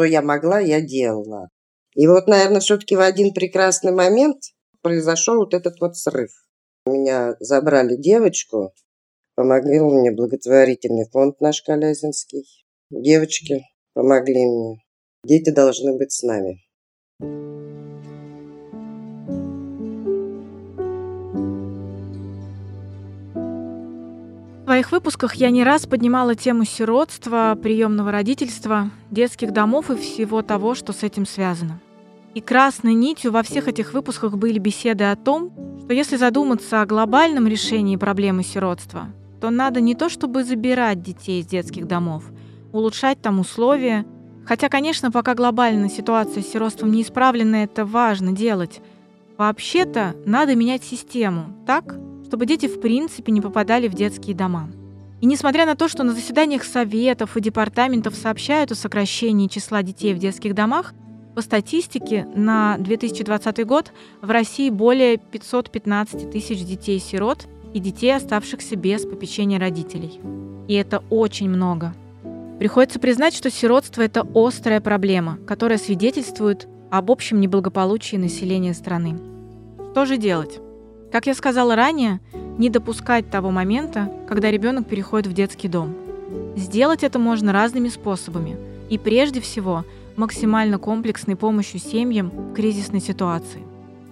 что я могла, я делала. И вот, наверное, все-таки в один прекрасный момент произошел вот этот вот срыв. Меня забрали девочку, помогли мне благотворительный фонд наш Колязинский. Девочки помогли мне. Дети должны быть с нами. Своих выпусках я не раз поднимала тему сиротства, приемного родительства, детских домов и всего того, что с этим связано. И красной нитью во всех этих выпусках были беседы о том, что если задуматься о глобальном решении проблемы сиротства, то надо не то чтобы забирать детей из детских домов, улучшать там условия, хотя, конечно, пока глобальная ситуация с сиротством не исправлена, это важно делать. Вообще-то надо менять систему так, чтобы дети в принципе не попадали в детские дома. И несмотря на то, что на заседаниях советов и департаментов сообщают о сокращении числа детей в детских домах, по статистике на 2020 год в России более 515 тысяч детей-сирот и детей, оставшихся без попечения родителей. И это очень много. Приходится признать, что сиротство – это острая проблема, которая свидетельствует об общем неблагополучии населения страны. Что же делать? Как я сказала ранее, не допускать того момента, когда ребенок переходит в детский дом. Сделать это можно разными способами. И прежде всего, максимально комплексной помощью семьям в кризисной ситуации.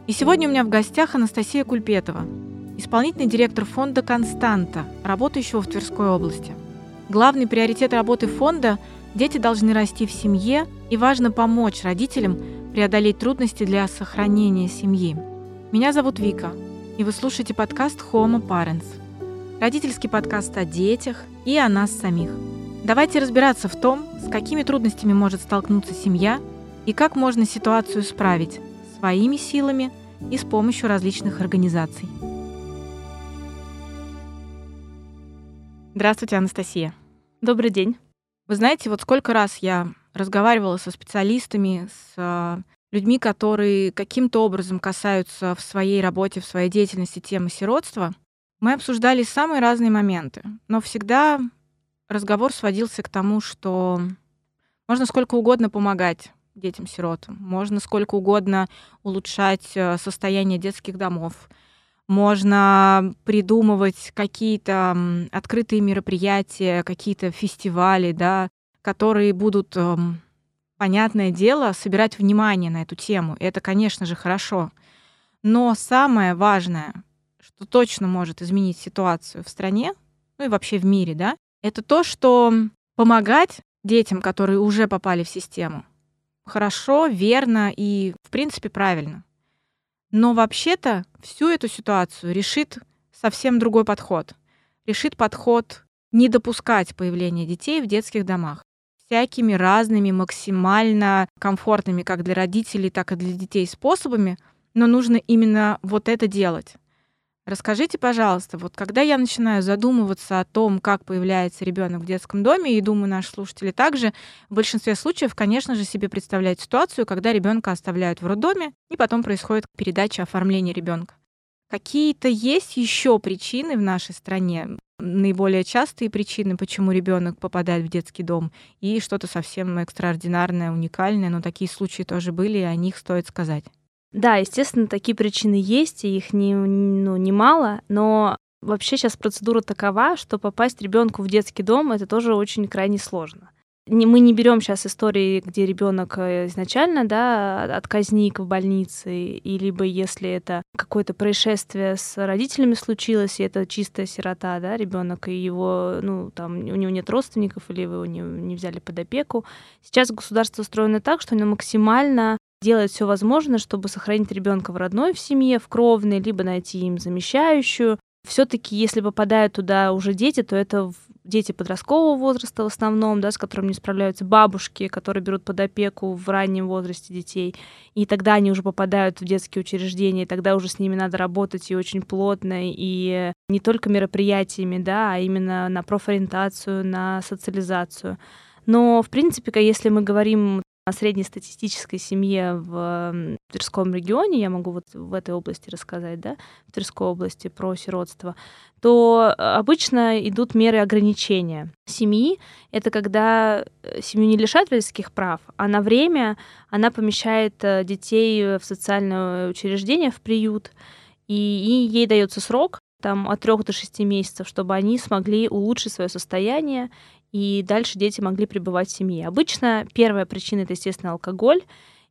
И сегодня у меня в гостях Анастасия Кульпетова, исполнительный директор фонда «Константа», работающего в Тверской области. Главный приоритет работы фонда – дети должны расти в семье, и важно помочь родителям преодолеть трудности для сохранения семьи. Меня зовут Вика – и вы слушаете подкаст Homo Parents. Родительский подкаст о детях и о нас самих. Давайте разбираться в том, с какими трудностями может столкнуться семья и как можно ситуацию исправить своими силами и с помощью различных организаций. Здравствуйте, Анастасия. Добрый день. Вы знаете, вот сколько раз я разговаривала со специалистами, с людьми, которые каким-то образом касаются в своей работе, в своей деятельности темы сиротства, мы обсуждали самые разные моменты. Но всегда разговор сводился к тому, что можно сколько угодно помогать детям-сиротам, можно сколько угодно улучшать э, состояние детских домов, можно придумывать какие-то открытые мероприятия, какие-то фестивали, да, которые будут эм, понятное дело, собирать внимание на эту тему. Это, конечно же, хорошо. Но самое важное, что точно может изменить ситуацию в стране, ну и вообще в мире, да, это то, что помогать детям, которые уже попали в систему, хорошо, верно и, в принципе, правильно. Но вообще-то всю эту ситуацию решит совсем другой подход. Решит подход не допускать появления детей в детских домах всякими разными, максимально комфортными как для родителей, так и для детей способами, но нужно именно вот это делать. Расскажите, пожалуйста, вот когда я начинаю задумываться о том, как появляется ребенок в детском доме, и думаю, наши слушатели также, в большинстве случаев, конечно же, себе представляют ситуацию, когда ребенка оставляют в роддоме, и потом происходит передача оформления ребенка. Какие-то есть еще причины в нашей стране, наиболее частые причины, почему ребенок попадает в детский дом, и что-то совсем экстраординарное, уникальное, но такие случаи тоже были, и о них стоит сказать. Да, естественно, такие причины есть, и их не, ну, немало, но вообще сейчас процедура такова, что попасть ребенку в детский дом это тоже очень крайне сложно не, мы не берем сейчас истории, где ребенок э, изначально, да, отказник в больнице, и либо если это какое-то происшествие с родителями случилось, и это чистая сирота, да, ребенок, и его, ну, там, у него нет родственников, или его не, не взяли под опеку. Сейчас государство устроено так, что оно максимально делает все возможное, чтобы сохранить ребенка в родной в семье, в кровной, либо найти им замещающую. Все-таки, если попадают туда уже дети, то это дети подросткового возраста в основном, да, с которыми не справляются бабушки, которые берут под опеку в раннем возрасте детей, и тогда они уже попадают в детские учреждения, и тогда уже с ними надо работать и очень плотно, и не только мероприятиями, да, а именно на профориентацию, на социализацию. Но, в принципе, если мы говорим среднестатистической семье в Тверском регионе, я могу вот в этой области рассказать, да, в Тверской области про сиротство, то обычно идут меры ограничения семьи. Это когда э, семью не лишают родительских прав, а на время она помещает э, детей в социальное учреждение, в приют, и, и ей дается срок там от трех до шести месяцев, чтобы они смогли улучшить свое состояние и дальше дети могли пребывать в семье. Обычно первая причина это, естественно, алкоголь.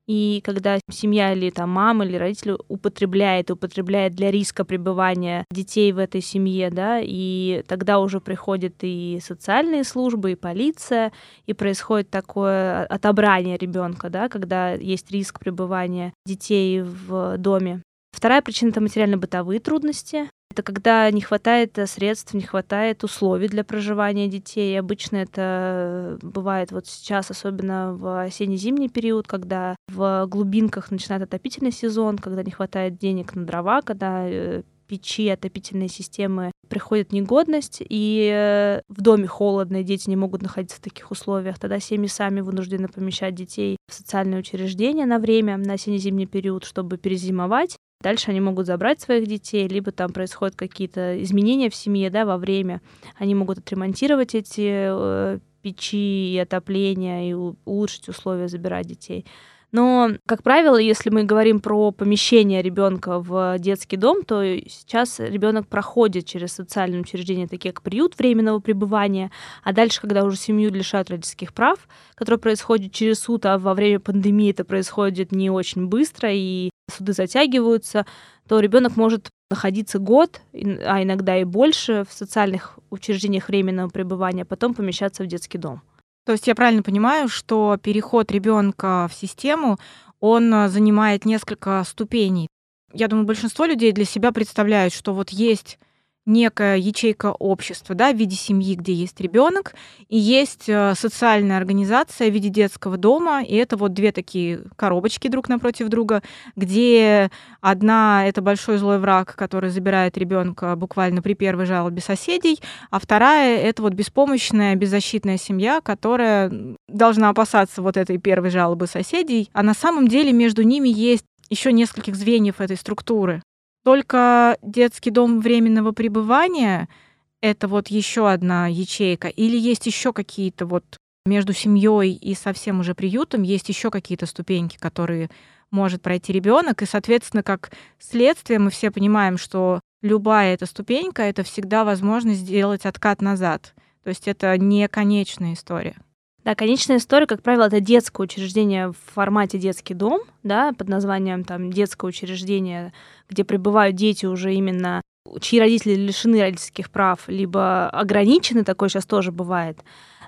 И когда семья или там мама или родители употребляет, употребляет для риска пребывания детей в этой семье, да, и тогда уже приходят и социальные службы, и полиция, и происходит такое отобрание ребенка, да, когда есть риск пребывания детей в доме. Вторая причина это материально-бытовые трудности. Это когда не хватает э, средств, не хватает условий для проживания детей. И обычно это бывает вот сейчас, особенно в осенне-зимний период, когда в глубинках начинает отопительный сезон, когда не хватает денег на дрова, когда э, печи, отопительные системы приходит негодность, и э, в доме холодно, и дети не могут находиться в таких условиях. Тогда семьи сами вынуждены помещать детей в социальные учреждения на время, на осенне-зимний период, чтобы перезимовать. Дальше они могут забрать своих детей, либо там происходят какие-то изменения в семье да, во время. Они могут отремонтировать эти э, печи и отопление и улучшить условия забирать детей. Но, как правило, если мы говорим про помещение ребенка в детский дом, то сейчас ребенок проходит через социальные учреждения, такие как приют временного пребывания, а дальше, когда уже семью лишают родительских прав, которое происходит через суд, а во время пандемии это происходит не очень быстро, и суды затягиваются, то ребенок может находиться год, а иногда и больше в социальных учреждениях временного пребывания, а потом помещаться в детский дом. То есть я правильно понимаю, что переход ребенка в систему, он а, занимает несколько ступеней. Я думаю, большинство людей для себя представляют, что вот есть некая ячейка общества, да, в виде семьи, где есть ребенок, и есть э, социальная организация в виде детского дома, и это вот две такие коробочки друг напротив друга, где одна это большой злой враг, который забирает ребенка буквально при первой жалобе соседей, а вторая это вот беспомощная, беззащитная семья, которая должна опасаться вот этой первой жалобы соседей, а на самом деле между ними есть еще нескольких звеньев этой структуры. Только детский дом временного пребывания это вот еще одна ячейка, или есть еще какие-то вот между семьей и совсем уже приютом есть еще какие-то ступеньки, которые может пройти ребенок, и, соответственно, как следствие мы все понимаем, что любая эта ступенька это всегда возможность сделать откат назад. То есть это не конечная история. Да, конечная история, как правило, это детское учреждение в формате детский дом, да, под названием там детское учреждение, где пребывают дети уже именно чьи родители лишены родительских прав, либо ограничены, такое сейчас тоже бывает.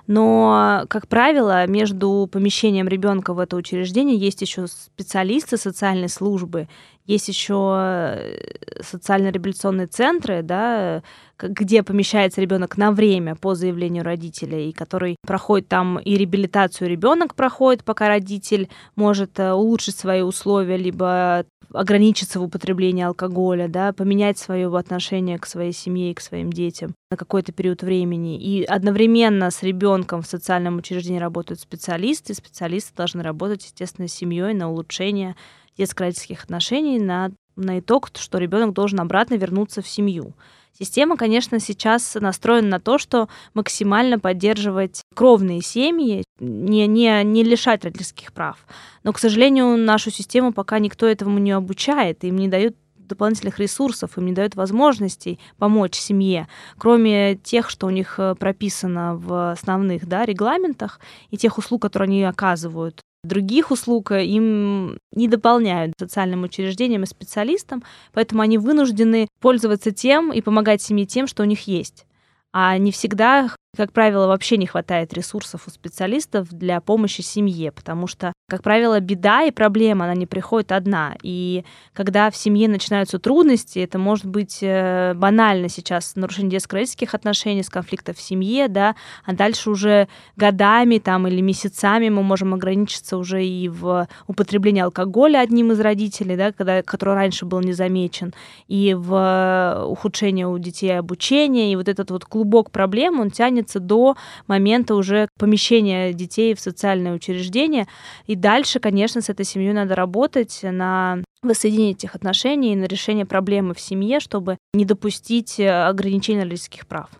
Но, как правило, между помещением ребенка в это учреждение есть еще специалисты социальной службы, есть еще э, социально-реабилитационные центры, да, где помещается ребенок на время по заявлению родителя, и который проходит там и реабилитацию ребенок проходит, пока родитель может э, улучшить свои условия, либо ограничиться в употреблении алкоголя, да, поменять свое отношение к своей семье и к своим детям на какой-то период времени. И одновременно с ребенком в социальном учреждении работают специалисты, специалисты должны работать, естественно, с семьей на улучшение детско-родительских отношений, на, на итог, что ребенок должен обратно вернуться в семью. Система, конечно, сейчас настроена на то, что максимально поддерживать кровные семьи, не, не, не лишать родительских прав. Но, к сожалению, нашу систему пока никто этому не обучает, им не дают дополнительных ресурсов, им не дают возможностей помочь семье, кроме тех, что у них э, прописано в основных да, регламентах и тех услуг, которые они оказывают других услуг э, им не дополняют социальным учреждениям и специалистам, поэтому они вынуждены пользоваться тем и помогать семье тем, что у них есть. А не всегда как правило, вообще не хватает ресурсов у специалистов для помощи семье, потому что, как правило, беда и проблема, она не приходит одна. И когда в семье начинаются трудности, это может быть э, банально сейчас нарушение детско-родительских отношений, с конфликтов в семье, да, а дальше уже годами там или месяцами мы можем ограничиться уже и в употреблении алкоголя одним из родителей, да, когда, который раньше был не замечен, и в ухудшение у детей обучения, и вот этот вот клубок проблем, он тянет тянется до момента уже помещения детей в социальное учреждение. И дальше, конечно, с этой семьей надо работать на воссоединение этих отношений и на решение проблемы в семье, чтобы не допустить э, ограничения родительских прав.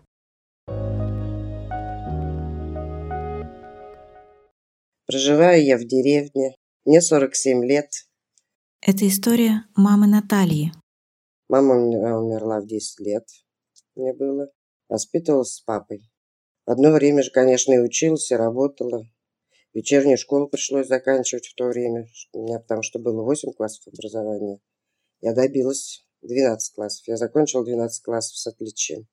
Проживаю я в деревне. Мне 47 лет. Это история мамы Натальи. Мама умерла в 10 лет. Мне было. Воспитывалась с папой. Одно время же, конечно, и училась, и работала. Вечернюю школу пришлось заканчивать в то время, у меня потому что было 8 классов образования. Я добилась 12 классов. Я закончила 12 классов с отличием.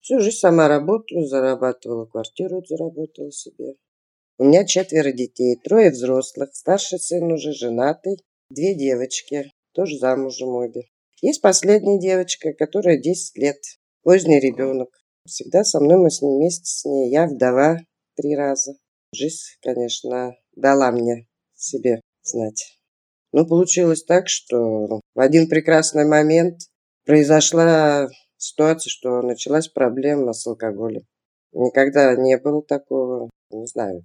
Всю жизнь сама работаю, зарабатывала квартиру, заработала себе. У меня четверо детей, трое взрослых, старший сын уже женатый, две девочки, тоже замужем обе. Есть последняя девочка, которая 10 лет, поздний ребенок. Всегда со мной, мы с ним вместе с ней. Я вдова три раза. Жизнь, конечно, дала мне себе знать. Но получилось так, что в один прекрасный момент произошла ситуация, что началась проблема с алкоголем. Никогда не было такого, не знаю.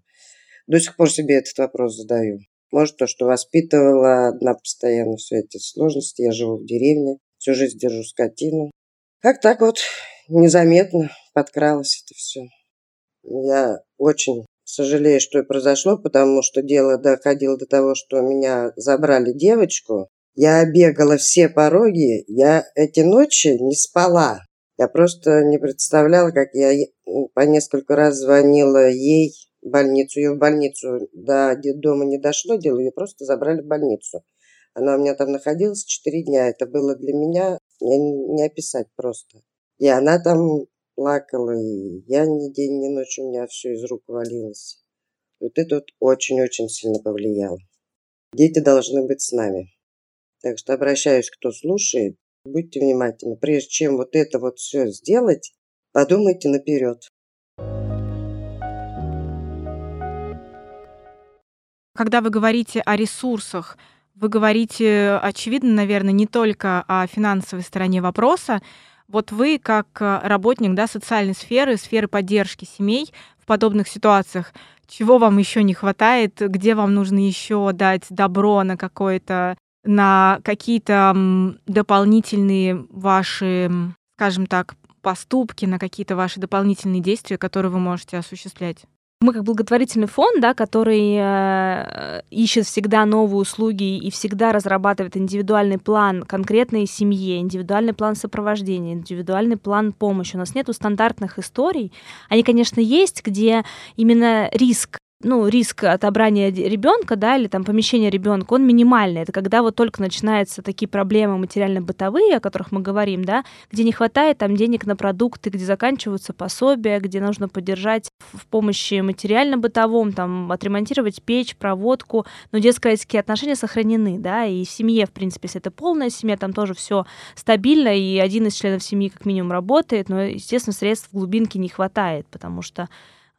До сих пор себе этот вопрос задаю. Может, то, что воспитывала одна постоянно все эти сложности. Я живу в деревне, всю жизнь держу скотину. Как так вот незаметно подкралось это все. Я очень Сожалею, что и произошло, потому что дело доходило до того, что меня забрали девочку. Я бегала все пороги, я эти ночи не спала. Я просто не представляла, как я по несколько раз звонила ей в больницу. Ее в больницу до дома не дошло дело, ее просто забрали в больницу. Она у меня там находилась четыре дня. Это было для меня не описать просто. И она там плакала, и я ни день, ни ночь у меня все из рук валилось. Вот это вот очень-очень сильно повлияло. Дети должны быть с нами. Так что обращаюсь, кто слушает, будьте внимательны. Прежде чем вот это вот все сделать, подумайте наперед. Когда вы говорите о ресурсах, вы говорите, очевидно, наверное, не только о финансовой стороне вопроса, вот вы, как э, работник да, социальной сферы, сферы поддержки семей в подобных ситуациях, чего вам еще не хватает, где вам нужно еще дать добро на какое-то, на какие-то дополнительные ваши, скажем так, поступки, на какие-то ваши дополнительные действия, которые вы можете осуществлять? Мы как благотворительный фонд, да, который э, ищет всегда новые услуги и всегда разрабатывает индивидуальный план конкретной семье, индивидуальный план сопровождения, индивидуальный план помощи. У нас нет стандартных историй. Они, конечно, есть, где именно риск ну, риск отобрания ребенка, да, или там помещения ребенка, он минимальный. Это когда вот только начинаются такие проблемы материально-бытовые, о которых мы говорим, да, где не хватает там денег на продукты, где заканчиваются пособия, где нужно поддержать в помощи материально-бытовом, там, отремонтировать печь, проводку, но детско-родительские отношения сохранены, да, и в семье, в принципе, если это полная семья, там тоже все стабильно, и один из членов семьи как минимум работает, но, естественно, средств в глубинке не хватает, потому что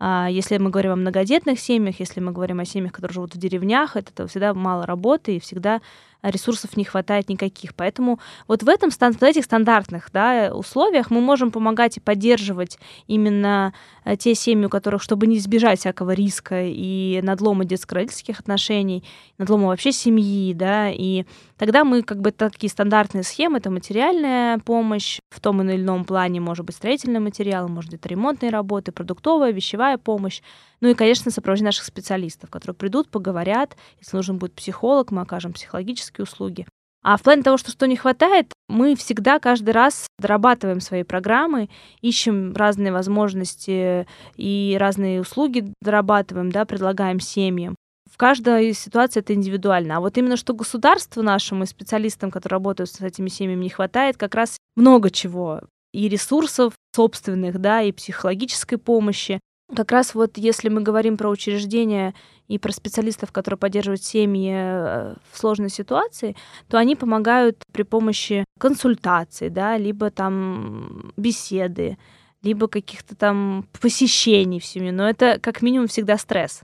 если мы говорим о многодетных семьях, если мы говорим о семьях, которые живут в деревнях, это всегда мало работы и всегда ресурсов не хватает никаких. Поэтому вот в, этом, в этих стандартных да, условиях мы можем помогать и поддерживать именно э, те семьи, у которых, чтобы не избежать всякого риска и надлома детско-родительских отношений, надлома вообще семьи, да, и тогда мы как бы такие стандартные схемы, это материальная помощь в том или ином плане, может быть, строительный материал, может быть, ремонтные работы, продуктовая, вещевая помощь, ну и, конечно, сопровождение наших специалистов, которые придут, поговорят. Если нужен будет психолог, мы окажем психологические услуги. А в плане того, что что не хватает, мы всегда каждый раз дорабатываем свои программы, ищем разные возможности и разные услуги дорабатываем, да, предлагаем семьям. В каждой ситуации это индивидуально. А вот именно что государству нашему и специалистам, которые работают с этими семьями, не хватает как раз много чего. И ресурсов собственных, да, и психологической помощи, как раз вот если мы говорим про учреждения и про специалистов, которые поддерживают семьи э, в сложной ситуации, то они помогают при помощи консультаций, да, либо там беседы, либо каких-то там посещений в семью. Но это как минимум всегда стресс.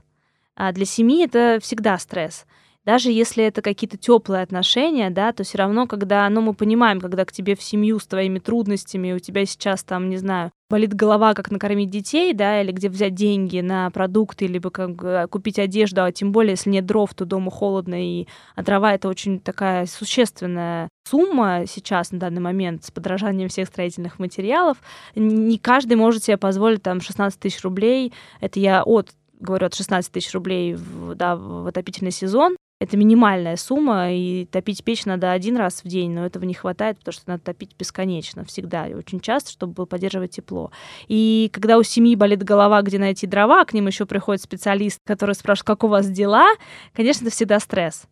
А для семьи это всегда стресс. Даже если это какие-то теплые отношения, да, то все равно, когда, ну, мы понимаем, когда к тебе в семью с твоими трудностями, у тебя сейчас там, не знаю, болит голова, как накормить детей, да, или где взять деньги на продукты, либо как э, купить одежду, а тем более, если нет дров, то дома холодно, и а дрова — это очень такая существенная сумма сейчас, на данный момент, с подражанием всех строительных материалов. Не каждый может себе позволить там 16 тысяч рублей. Это я от говорю, от 16 тысяч рублей в, да, в отопительный сезон. Это минимальная сумма, и топить печь надо один раз в день, но этого не хватает, потому что надо топить бесконечно, всегда и очень часто, чтобы поддерживать тепло. И когда у семьи болит голова, где найти дрова, к ним еще приходит специалист, который спрашивает, как у вас дела, конечно, это всегда стресс.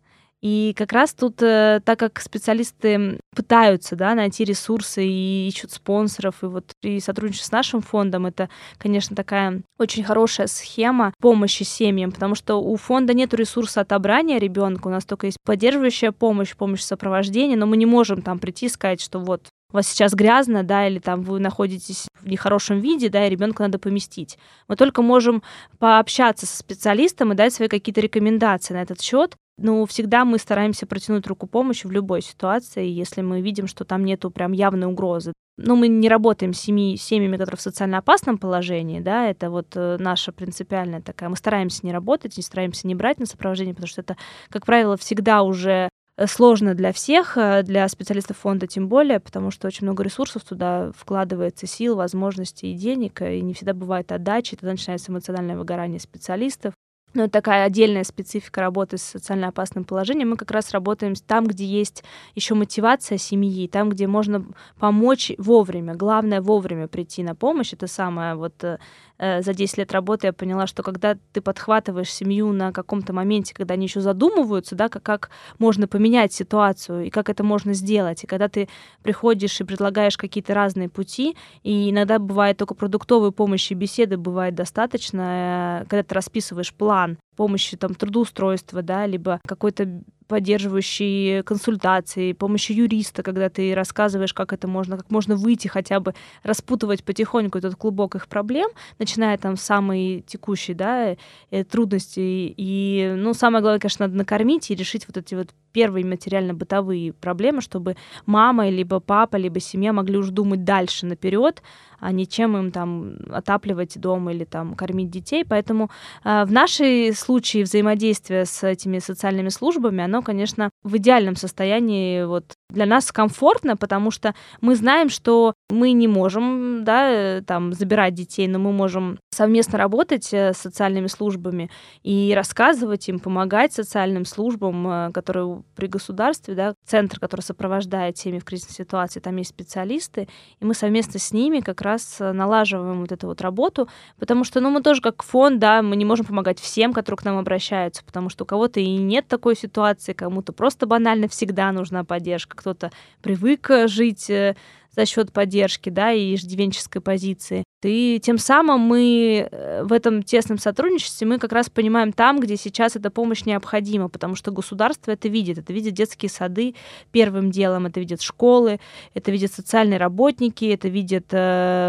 И как раз тут, э, так как специалисты пытаются да, найти ресурсы и ищут спонсоров, и вот при сотрудничестве с нашим фондом это, конечно, такая очень хорошая схема помощи семьям, потому что у фонда нет ресурса отобрания ребенка, у нас только есть поддерживающая помощь, помощь сопровождения, но мы не можем там прийти и сказать, что вот у вас сейчас грязно, да, или там вы находитесь в нехорошем виде, да, и ребенка надо поместить. Мы только можем пообщаться со специалистом и дать свои какие-то рекомендации на этот счет, ну, всегда мы стараемся протянуть руку помощи в любой ситуации, если мы видим, что там нету прям явной угрозы. Но мы не работаем с семьи, семьями, которые в социально опасном положении, да, это вот э, наша принципиальная такая. Мы стараемся не работать, не стараемся не брать на сопровождение, потому что это, как правило, всегда уже э, сложно для всех, э, для специалистов фонда тем более, потому что очень много ресурсов туда вкладывается, сил, возможностей и денег, и не всегда бывает отдачи, тогда начинается эмоциональное выгорание специалистов ну, такая отдельная специфика работы с социально опасным положением. Мы как раз работаем там, где есть еще мотивация семьи, там, где можно помочь вовремя. Главное вовремя прийти на помощь. Это самое вот э за 10 лет работы я поняла, что когда ты подхватываешь семью на каком-то моменте, когда они еще задумываются, да, как, как можно поменять ситуацию и как это можно сделать, и когда ты приходишь и предлагаешь какие-то разные пути, и иногда бывает только продуктовой помощи беседы бывает достаточно, э, когда ты расписываешь план помощи там трудоустройства, да, либо какой-то поддерживающей консультации, помощи юриста, когда ты рассказываешь, как это можно, как можно выйти хотя бы, распутывать потихоньку этот клубок их проблем, начиная там с самой текущей, да, э, трудности. И, ну, самое главное, конечно, надо накормить и решить вот эти вот первые материально-бытовые проблемы, чтобы мама, либо папа, либо семья могли уже думать дальше наперед, а не чем им там отапливать дом или там кормить детей. Поэтому э, в нашей случае взаимодействия с этими социальными службами, оно, конечно, в идеальном состоянии вот для нас комфортно, потому что мы знаем, что мы не можем, да, там, забирать детей, но мы можем совместно работать э, с социальными службами и рассказывать им, помогать социальным службам, э, которые при государстве, да, центр, который сопровождает семьи в кризисной ситуации, там есть специалисты, и мы совместно с ними как раз э, налаживаем вот эту вот работу, потому что, ну, мы тоже как фонд, да, мы не можем помогать всем, которые к нам обращаются, потому что у кого-то и нет такой ситуации, кому-то просто банально всегда нужна поддержка, кто-то привык э, жить э, за счет поддержки, да, и иждивенческой позиции. И тем самым мы э, в этом тесном сотрудничестве мы как раз понимаем там, где сейчас эта помощь необходима, потому что государство это видит. Это видят детские сады первым делом, это видят школы, это видят социальные работники, это видят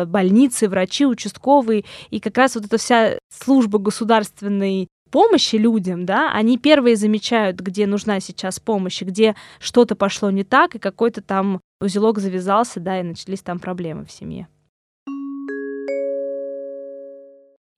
больницы, врачи, участковые. И как раз вот эта вся служба государственной помощи людям, да, они первые замечают, где нужна сейчас помощь, где что-то пошло не так, и какой-то там узелок завязался, да, и начались там проблемы в семье.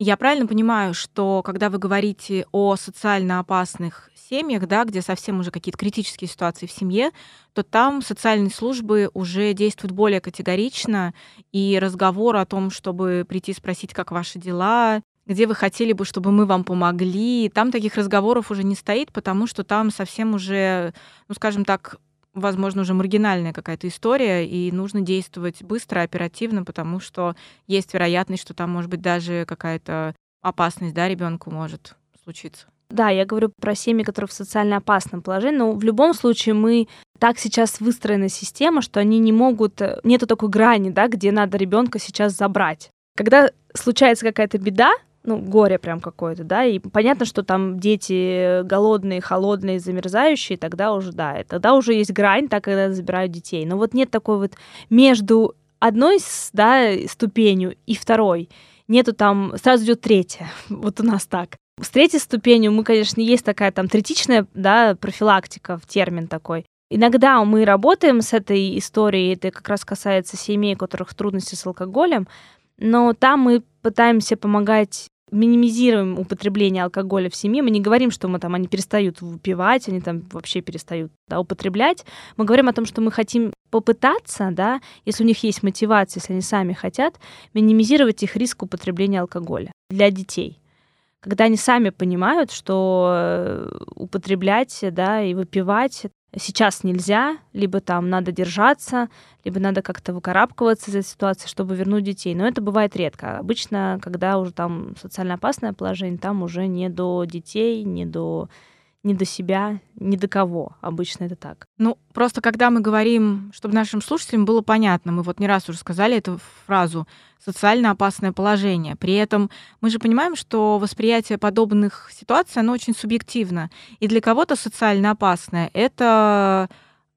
Я правильно понимаю, что когда вы говорите о социально опасных семьях, да, где совсем уже какие-то критические ситуации в семье, то там социальные службы уже действуют более категорично, и разговор о том, чтобы прийти спросить, как ваши дела, где вы хотели бы, чтобы мы вам помогли. Там таких разговоров уже не стоит, потому что там совсем уже, ну, скажем так, возможно, уже маргинальная какая-то история, и нужно действовать быстро, оперативно, потому что есть вероятность, что там, может быть, даже какая-то опасность, да, ребенку может случиться. Да, я говорю про семьи, которые в социально опасном положении, но в любом случае мы так сейчас выстроена система, что они не могут, нету такой грани, да, где надо ребенка сейчас забрать. Когда случается какая-то беда, ну, горе прям какое-то, да, и понятно, что там дети голодные, холодные, замерзающие, тогда уже, да, тогда уже есть грань, так, когда забирают детей. Но вот нет такой вот между одной, да, ступенью и второй. Нету там, сразу идет третья. Вот у нас так. С третьей ступенью мы, конечно, есть такая там третичная, да, профилактика, в термин такой. Иногда мы работаем с этой историей, это как раз касается семей, у которых трудности с алкоголем, но там мы пытаемся помогать минимизируем употребление алкоголя в семье. Мы не говорим, что мы там они перестают выпивать, они там вообще перестают да, употреблять. Мы говорим о том, что мы хотим попытаться, да, если у них есть мотивация, если они сами хотят, минимизировать их риск употребления алкоголя для детей когда они сами понимают, что э, употреблять да, и выпивать сейчас нельзя, либо там надо держаться, либо надо как-то выкарабкиваться из этой ситуации, чтобы вернуть детей. Но это бывает редко. Обычно, когда уже там социально опасное положение, там уже не до детей, не до ни до себя, ни до кого. Обычно это так. Ну, просто когда мы говорим, чтобы нашим слушателям было понятно, мы вот не раз уже сказали эту фразу «социально опасное положение». При этом мы же понимаем, что восприятие подобных ситуаций, оно очень субъективно. И для кого-то социально опасное — это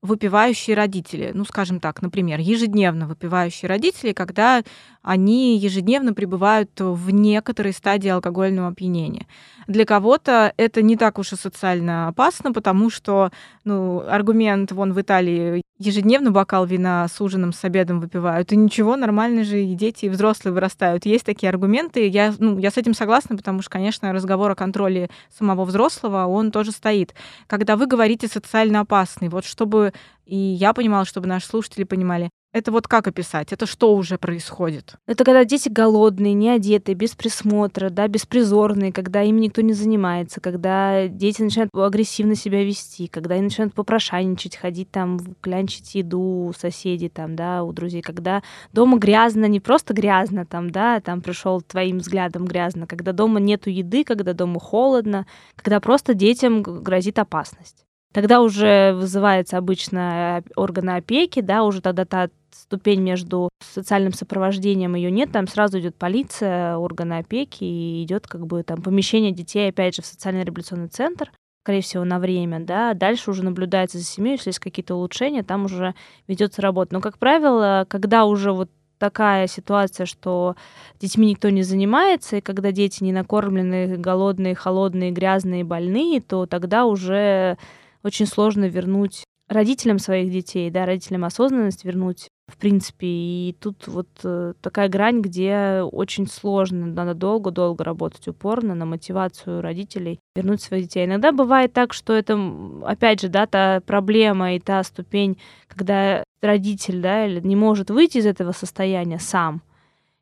выпивающие родители, ну, скажем так, например, ежедневно выпивающие родители, когда они ежедневно пребывают в некоторой стадии алкогольного опьянения. Для кого-то это не так уж и социально опасно, потому что ну, аргумент вон в Италии ежедневно бокал вина с ужином, с обедом выпивают, и ничего, нормально же и дети, и взрослые вырастают. Есть такие аргументы, я, ну, я с этим согласна, потому что, конечно, разговор о контроле самого взрослого, он тоже стоит. Когда вы говорите социально опасный, вот чтобы и я понимала, чтобы наши слушатели понимали, это вот как описать? Это что уже происходит? Это когда дети голодные, не одетые, без присмотра, да, беспризорные, когда им никто не занимается, когда дети начинают агрессивно себя вести, когда они начинают попрошайничать, ходить там, клянчить еду у соседей, там, да, у друзей, когда дома грязно, не просто грязно, там, да, там пришел твоим взглядом грязно, когда дома нету еды, когда дома холодно, когда просто детям грозит опасность. Тогда уже вызывается обычно органы опеки, да, уже тогда та ступень между социальным сопровождением ее нет, там сразу идет полиция, органы опеки, и идет как бы там помещение детей, опять же, в социальный реабилитационный центр, скорее всего, на время, да, дальше уже наблюдается за семьей, если есть какие-то улучшения, там уже ведется работа. Но, как правило, когда уже вот такая ситуация, что детьми никто не занимается, и когда дети не накормлены, голодные, холодные, грязные, больные, то тогда уже очень сложно вернуть родителям своих детей, да, родителям осознанность вернуть, в принципе. И тут вот э, такая грань, где очень сложно, надо долго-долго работать упорно на мотивацию родителей вернуть своих детей. Иногда бывает так, что это, опять же, да, та проблема и та ступень, когда родитель, да, не может выйти из этого состояния сам,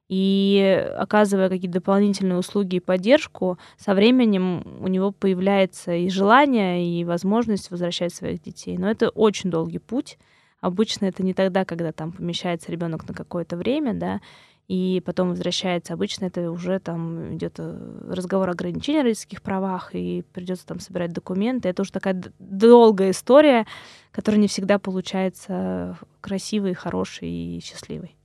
и оказывая какие-то дополнительные услуги и поддержку, со временем у него появляется и желание, и возможность возвращать своих детей. Но это очень долгий путь. Обычно это не тогда, когда там помещается ребенок на какое-то время, да, и потом возвращается. Обычно это уже там идет э, разговор о ограничении родительских правах, и придется там собирать документы. Это уже такая долгая история, которая не всегда получается красивой, хорошей и счастливой.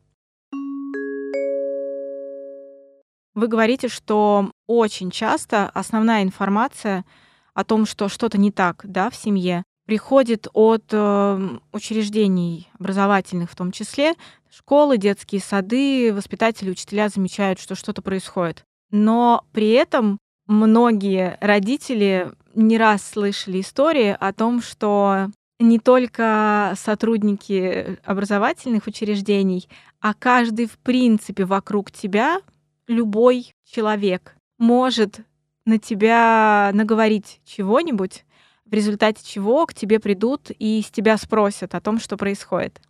Вы говорите, что очень часто основная информация о том, что что-то не так да, в семье, приходит от э, учреждений образовательных в том числе. Школы, детские сады, воспитатели, учителя замечают, что что-то происходит. Но при этом многие родители не раз слышали истории о том, что не только сотрудники образовательных учреждений, а каждый в принципе вокруг тебя любой человек может на тебя наговорить чего-нибудь, в результате чего к тебе придут и с тебя спросят о том, что происходит.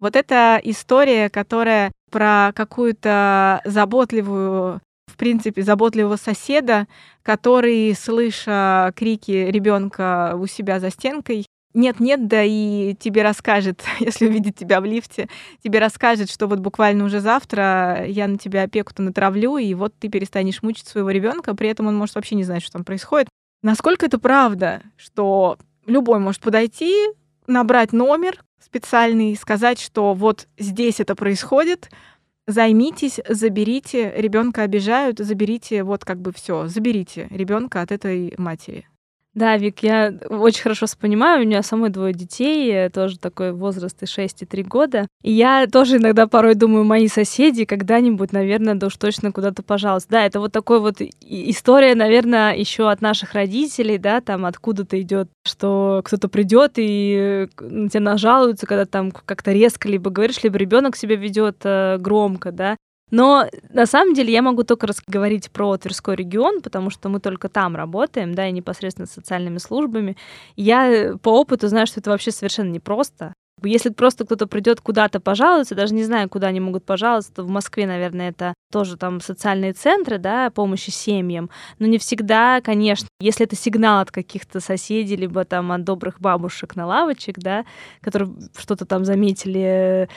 Вот эта история, которая про какую-то заботливую, в принципе, заботливого соседа, который, слыша крики ребенка у себя за стенкой, нет-нет, да и тебе расскажет, если увидит тебя в лифте, тебе расскажет, что вот буквально уже завтра я на тебя опеку-то натравлю, и вот ты перестанешь мучить своего ребенка, при этом он может вообще не знать, что там происходит. Насколько это правда, что любой может подойти, набрать номер специальный и сказать, что вот здесь это происходит, займитесь, заберите, ребенка обижают, заберите, вот как бы все, заберите ребенка от этой матери. Да, Вик, я очень хорошо понимаю, у меня самой двое детей, тоже такой возраст и 6, и 3 года. И я тоже иногда порой думаю, мои соседи когда-нибудь, наверное, да уж точно куда-то пожалуйста. Да, это вот такой вот история, наверное, еще от наших родителей, да, там откуда-то идет, что кто-то придет и на тебя нажалуются, когда там как-то резко либо говоришь, либо ребенок себя ведет э, громко, да. Но на самом деле я могу только говорить про Тверской регион, потому что мы только там работаем, да, и непосредственно с социальными службами. Я по опыту знаю, что это вообще совершенно непросто. Если просто кто-то придет куда-то пожаловаться, даже не знаю, куда они могут пожаловаться, то в Москве, наверное, это тоже там социальные центры, да, помощи семьям, но не всегда, конечно, если это сигнал от каких-то соседей, либо там от добрых бабушек на лавочек, да, которые что-то там заметили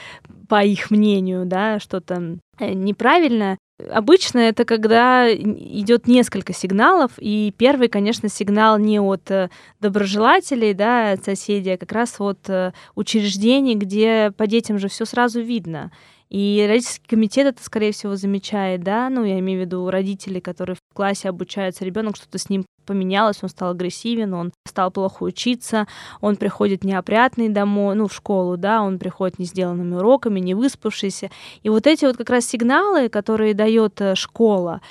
по их мнению, да, что-то э, неправильно, Обычно это когда идет несколько сигналов, и первый, конечно, сигнал не от э, доброжелателей, да, от соседей, а как раз от э, учреждений, где по детям же все сразу видно. И родительский комитет это, скорее всего, замечает, да, ну, я имею в виду родители, которые в классе обучаются, ребенок что-то с ним поменялось, он стал агрессивен, он стал плохо учиться, он приходит неопрятный домой, ну, в школу, да, он приходит не сделанными уроками, не выспавшийся. И вот эти вот как раз сигналы, которые дает э, школа,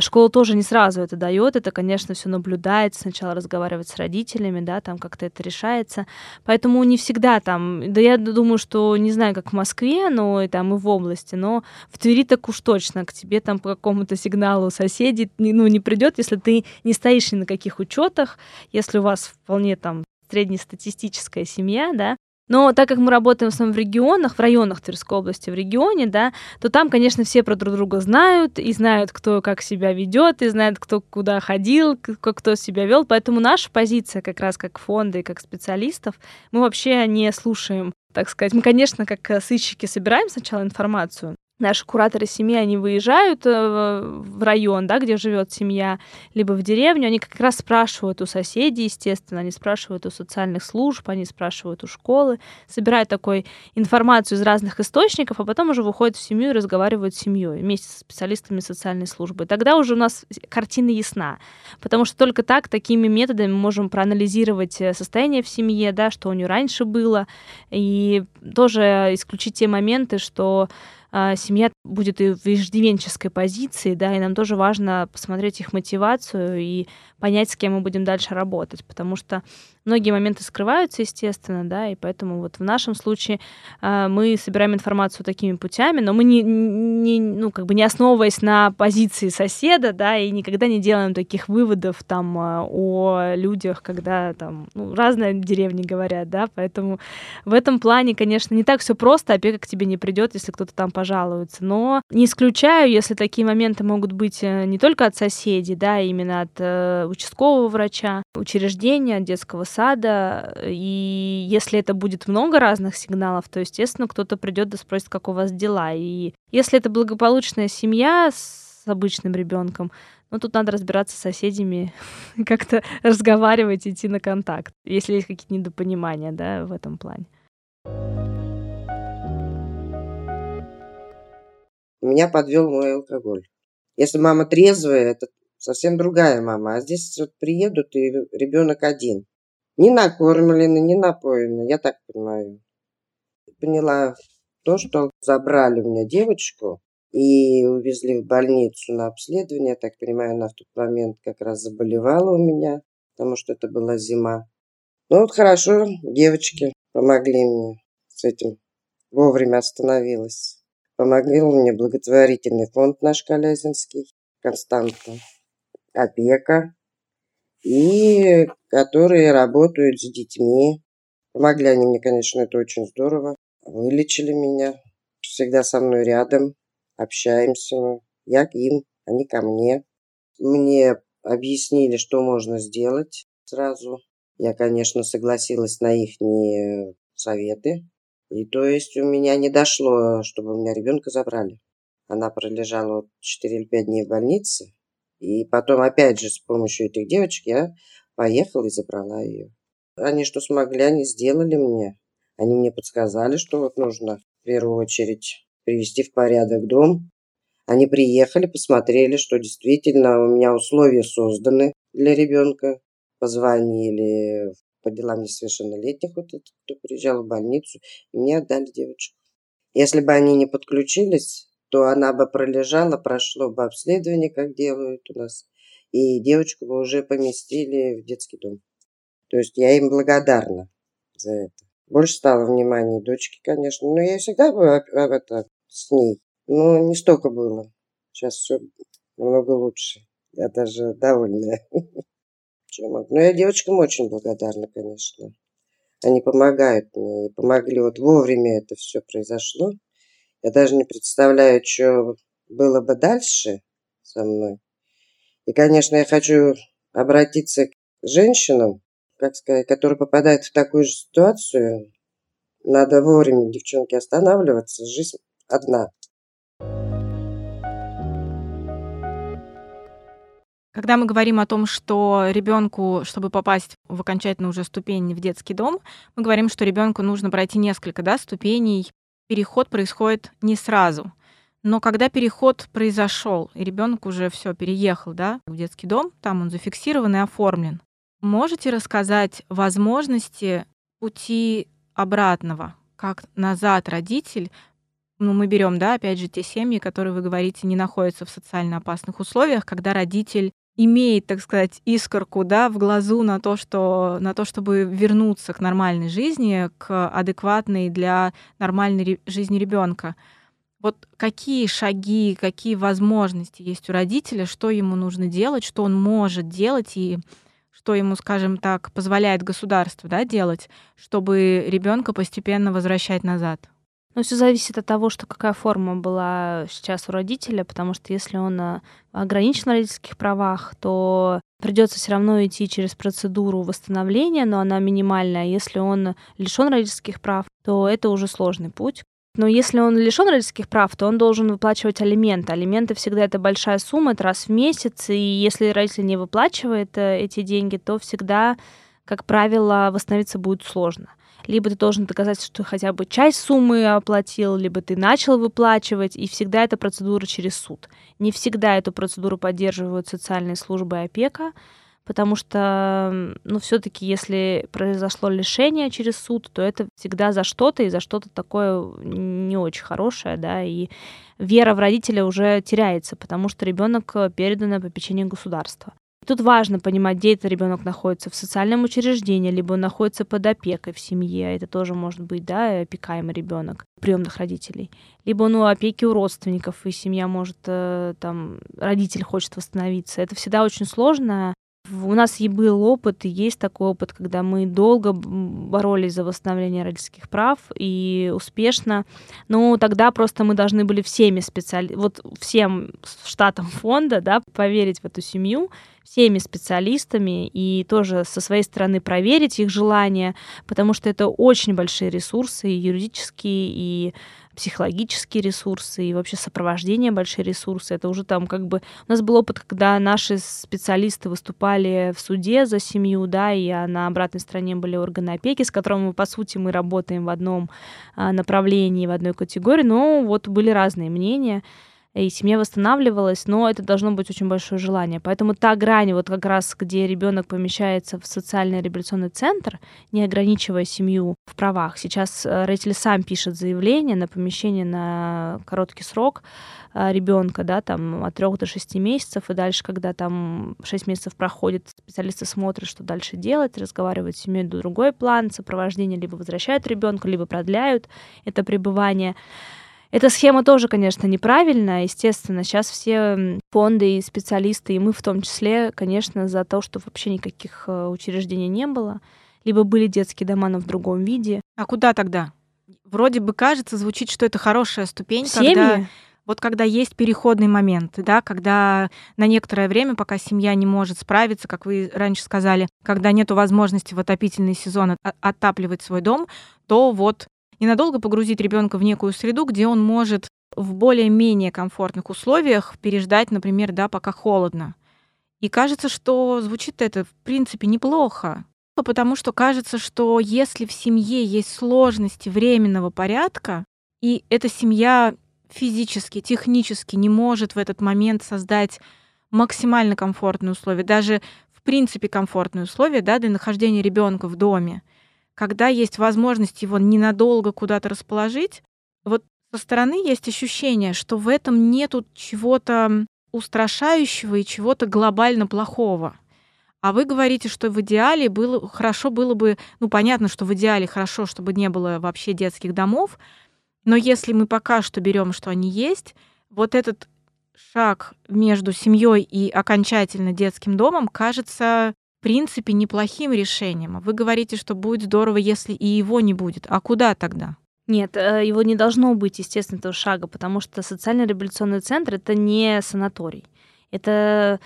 школа тоже не сразу это дает, это, конечно, все наблюдает, сначала разговаривать с родителями, да, там как-то это решается. Поэтому не всегда там, да я думаю, что не знаю, как в Москве, но и там и в области, но в Твери так уж точно к тебе там по какому-то сигналу соседей, ну, не придет, если ты не стоишь ни на каких учетах, если у вас вполне там среднестатистическая семья, да, но так как мы работаем в основном в регионах, в районах Тверской области, в регионе, да, то там, конечно, все про друг друга знают, и знают, кто как себя ведет, и знают, кто куда ходил, как кто себя вел. Поэтому наша позиция, как раз как фонда и как специалистов, мы вообще не слушаем так сказать. Мы, конечно, как сыщики собираем сначала информацию, наши кураторы семьи, они выезжают э, в район, да, где живет семья, либо в деревню, они как раз спрашивают у соседей, естественно, они спрашивают у социальных служб, они спрашивают у школы, собирают такой информацию из разных источников, а потом уже выходят в семью и разговаривают с семьей вместе с специалистами социальной службы. Тогда уже у нас картина ясна, потому что только так, такими методами мы можем проанализировать э, состояние в семье, да, что у нее раньше было, и тоже исключить те моменты, что семья будет и в иждивенческой позиции, да, и нам тоже важно посмотреть их мотивацию и понять, с кем мы будем дальше работать, потому что многие моменты скрываются, естественно, да, и поэтому вот в нашем случае э, мы собираем информацию такими путями, но мы не, не, ну, как бы не основываясь на позиции соседа, да, и никогда не делаем таких выводов там э, о людях, когда там ну, разные деревни говорят, да, поэтому в этом плане, конечно, не так все просто, опека к тебе не придет, если кто-то там пожалуется, но не исключаю, если такие моменты могут быть э, не только от соседей, да, именно от э, участкового врача, учреждения, детского сада. И если это будет много разных сигналов, то, естественно, кто-то придет и спросит, как у вас дела. И если это благополучная семья с обычным ребенком, ну, тут надо разбираться с соседями, как-то разговаривать, идти на контакт, если есть какие-то недопонимания, да, в этом плане. Меня подвел мой алкоголь. Если мама трезвая, это совсем другая мама. А здесь вот приедут, и ребенок один. Не накормленный, не напоенный, я так понимаю. Поняла то, что забрали у меня девочку и увезли в больницу на обследование. Я так понимаю, она в тот момент как раз заболевала у меня, потому что это была зима. Ну вот хорошо, девочки помогли мне с этим. Вовремя остановилась. Помогли мне благотворительный фонд наш Колязинский, Константа опека, и которые работают с детьми. Помогли они мне, конечно, это очень здорово. Вылечили меня. Всегда со мной рядом. Общаемся мы. Я к им, они ко мне. Мне объяснили, что можно сделать сразу. Я, конечно, согласилась на их советы. И то есть у меня не дошло, чтобы у меня ребенка забрали. Она пролежала 4 или 5 дней в больнице. И потом, опять же, с помощью этих девочек я поехала и забрала ее. Они что смогли, они сделали мне. Они мне подсказали, что вот нужно в первую очередь привести в порядок дом. Они приехали, посмотрели, что действительно у меня условия созданы для ребенка. позвонили по делам несовершеннолетних, вот этот, кто приезжал в больницу, и мне отдали девочку. Если бы они не подключились, то она бы пролежала, прошло бы обследование, как делают у нас, и девочку бы уже поместили в детский дом. То есть я им благодарна за это. Больше стало внимания дочки, конечно, но я всегда была об это с ней. Но не столько было. Сейчас все намного лучше. Я даже довольная. Но я девочкам очень благодарна, конечно. Они помогают мне и помогли. Вот вовремя это все произошло. Я даже не представляю, что было бы дальше со мной. И, конечно, я хочу обратиться к женщинам, как сказать, которые попадают в такую же ситуацию. Надо вовремя, девчонки, останавливаться. Жизнь одна. Когда мы говорим о том, что ребенку, чтобы попасть в окончательно уже ступень в детский дом, мы говорим, что ребенку нужно пройти несколько да, ступеней. Переход происходит не сразу. Но когда переход произошел, и ребенок уже все переехал да, в детский дом, там он зафиксирован и оформлен, можете рассказать возможности пути обратного, как назад родитель ну, мы берем, да, опять же, те семьи, которые, вы говорите, не находятся в социально опасных условиях, когда родитель имеет, так сказать, искорку да, в глазу на то, что, на то, чтобы вернуться к нормальной жизни, к адекватной для нормальной жизни ребенка. Вот какие шаги, какие возможности есть у родителя, что ему нужно делать, что он может делать и что ему, скажем так, позволяет государство да, делать, чтобы ребенка постепенно возвращать назад? Ну, все зависит от того, что какая форма была сейчас у родителя, потому что если он э, ограничен в родительских правах, то придется все равно идти через процедуру восстановления, но она минимальная. Если он лишен родительских прав, то это уже сложный путь. Но если он лишен родительских прав, то он должен выплачивать алименты. Алименты всегда это большая сумма, это раз в месяц, и если родитель не выплачивает э, эти деньги, то всегда, как правило, восстановиться будет сложно либо ты должен доказать, что хотя бы часть суммы оплатил, либо ты начал выплачивать, и всегда эта процедура через суд. Не всегда эту процедуру поддерживают социальные службы и опека, потому что, ну, все-таки, если произошло лишение через суд, то это всегда за что-то и за что-то такое не очень хорошее, да, и вера в родителя уже теряется, потому что ребенок передан на попечение государства. Тут важно понимать, где этот ребенок находится, в социальном учреждении, либо он находится под опекой в семье, это тоже может быть, да, опекаемый ребенок приемных родителей. Либо он у опеки у родственников, и семья может, э, там, родитель хочет восстановиться. Это всегда очень сложно, у нас и был опыт, и есть такой опыт, когда мы долго боролись за восстановление родительских прав и успешно. Но тогда просто мы должны были всеми специали... вот всем штатам фонда, да, поверить в эту семью, всеми специалистами и тоже со своей стороны проверить их желания, потому что это очень большие ресурсы, и юридические, и психологические ресурсы и вообще сопровождение большие ресурсы. Это уже там как бы... У нас был опыт, когда наши специалисты выступали в суде за семью, да, и на обратной стороне были органы опеки, с которыми, по сути, мы работаем в одном а, направлении, в одной категории, но вот были разные мнения и семья восстанавливалась, но это должно быть очень большое желание. Поэтому та грань, вот как раз, где ребенок помещается в социальный реабилитационный центр, не ограничивая семью в правах. Сейчас э, родитель сам пишет заявление на помещение на короткий срок э, ребенка, да, там от трех до шести месяцев, и дальше, когда там шесть месяцев проходит, специалисты смотрят, что дальше делать, разговаривают с семьей другой план, сопровождение либо возвращают ребенка, либо продляют это пребывание. Эта схема тоже, конечно, неправильная. Естественно, сейчас все фонды и специалисты, и мы в том числе, конечно, за то, что вообще никаких э, учреждений не было. Либо были детские дома, но в другом виде. А куда тогда? Вроде бы кажется, звучит, что это хорошая ступень, Семьи? когда вот когда есть переходный момент, да, когда на некоторое время, пока семья не может справиться, как вы раньше сказали, когда нет возможности в отопительный сезон отапливать свой дом, то вот ненадолго погрузить ребенка в некую среду, где он может в более-менее комфортных условиях переждать, например, да, пока холодно. И кажется, что звучит это в принципе неплохо, потому что кажется, что если в семье есть сложности временного порядка, и эта семья физически, технически не может в этот момент создать максимально комфортные условия, даже принципе комфортные условия да, для нахождения ребенка в доме, когда есть возможность его ненадолго куда-то расположить, вот со стороны есть ощущение, что в этом нету чего-то устрашающего и чего-то глобально плохого. А вы говорите, что в идеале было хорошо было бы, ну понятно, что в идеале хорошо, чтобы не было вообще детских домов, но если мы пока что берем, что они есть, вот этот шаг между семьей и окончательно детским домом кажется принципе неплохим решением. Вы говорите, что будет здорово, если и его не будет. А куда тогда? Нет, э, его не должно быть, естественно, этого шага, потому что социально-реабилитационный центр это не санаторий. Это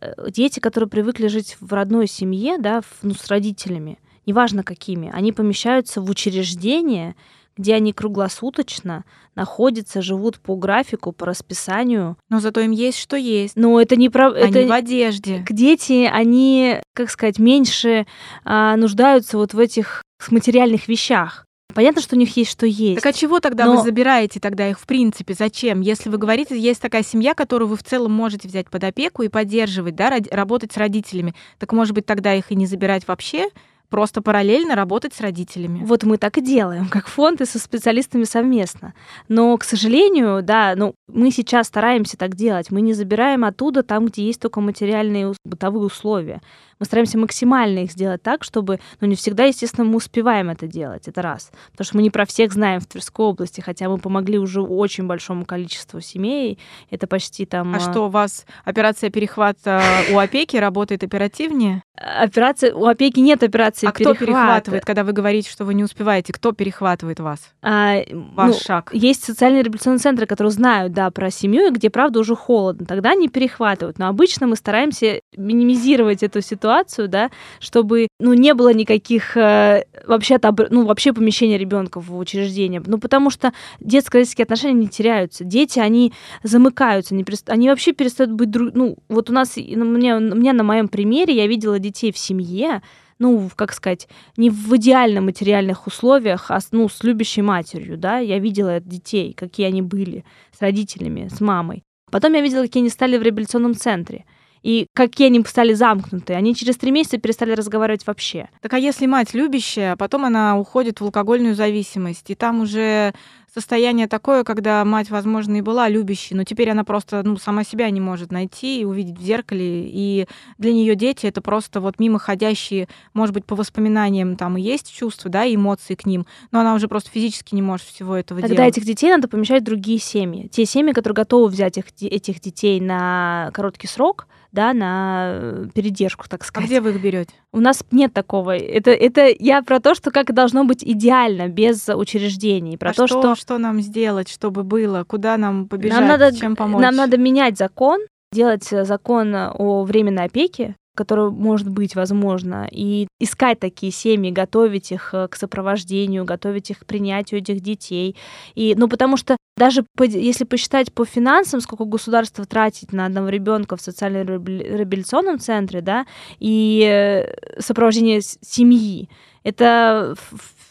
э, дети, которые привыкли жить в родной семье, да, ну, с родителями, неважно какими, они помещаются в учреждение, где они круглосуточно находятся, живут по графику, по расписанию. Но зато им есть что есть. Но это не про... Они это... в одежде. Дети, они, как сказать, меньше а, нуждаются вот в этих материальных вещах. Понятно, что у них есть что есть. Так а чего тогда Но... вы забираете тогда их в принципе? Зачем? Если вы говорите, есть такая семья, которую вы в целом можете взять под опеку и поддерживать, да, работать с родителями, так может быть тогда их и не забирать вообще? Просто параллельно работать с родителями. Вот мы так и делаем, как фонд и со специалистами совместно. Но, к сожалению, да, ну, мы сейчас стараемся так делать. Мы не забираем оттуда там, где есть только материальные бытовые условия. Мы стараемся максимально их сделать так, чтобы, ну, не всегда, естественно, мы успеваем это делать, это раз. Потому что мы не про всех знаем в Тверской области, хотя мы помогли уже очень большому количеству семей. Это почти там... А что, у вас операция перехвата у опеки работает оперативнее? Операция... У опеки нет операции а перехвата. кто перехватывает, когда вы говорите, что вы не успеваете? Кто перехватывает вас? А, Ваш ну, шаг? Есть социальные реабилитационные центры, которые знают, да, про семью, где, правда, уже холодно. Тогда они перехватывают. Но обычно мы стараемся минимизировать эту ситуацию ситуацию, да, чтобы, ну, не было никаких э, вообще, ну, вообще помещения ребенка в учреждение. Ну, потому что детско-родительские отношения не теряются. Дети, они замыкаются, они, перест... они вообще перестают быть друг... Ну, вот у нас, ну, мне, мне на моем примере, я видела детей в семье, ну, как сказать, не в идеально материальных условиях, а ну, с любящей матерью, да, я видела детей, какие они были, с родителями, с мамой. Потом я видела, какие они стали в реабилитационном центре и какие они стали замкнутые. Они через три месяца перестали разговаривать вообще. Так а если мать любящая, а потом она уходит в алкогольную зависимость, и там уже состояние такое, когда мать, возможно, и была любящей, но теперь она просто ну, сама себя не может найти и увидеть в зеркале. И для нее дети это просто вот мимоходящие, может быть, по воспоминаниям там и есть чувства, да, и эмоции к ним, но она уже просто физически не может всего этого Тогда делать. этих детей надо помещать в другие семьи. Те семьи, которые готовы взять их, этих детей на короткий срок, да, на э, передержку, так сказать. А где вы их берете? У нас нет такого. Это, это я про то, что как должно быть идеально, без учреждений. Про а то, что, что... что нам сделать, чтобы было? Куда нам побежать? Нам надо, чем помочь? Нам надо менять закон, делать закон о временной опеке, которое может быть возможно, и искать такие семьи, готовить их э, к сопровождению, готовить их к принятию этих детей. И, ну, потому что даже по, если посчитать по финансам, сколько государство тратит на одного ребенка в социально-реабилитационном центре, да, и э, сопровождение семьи, это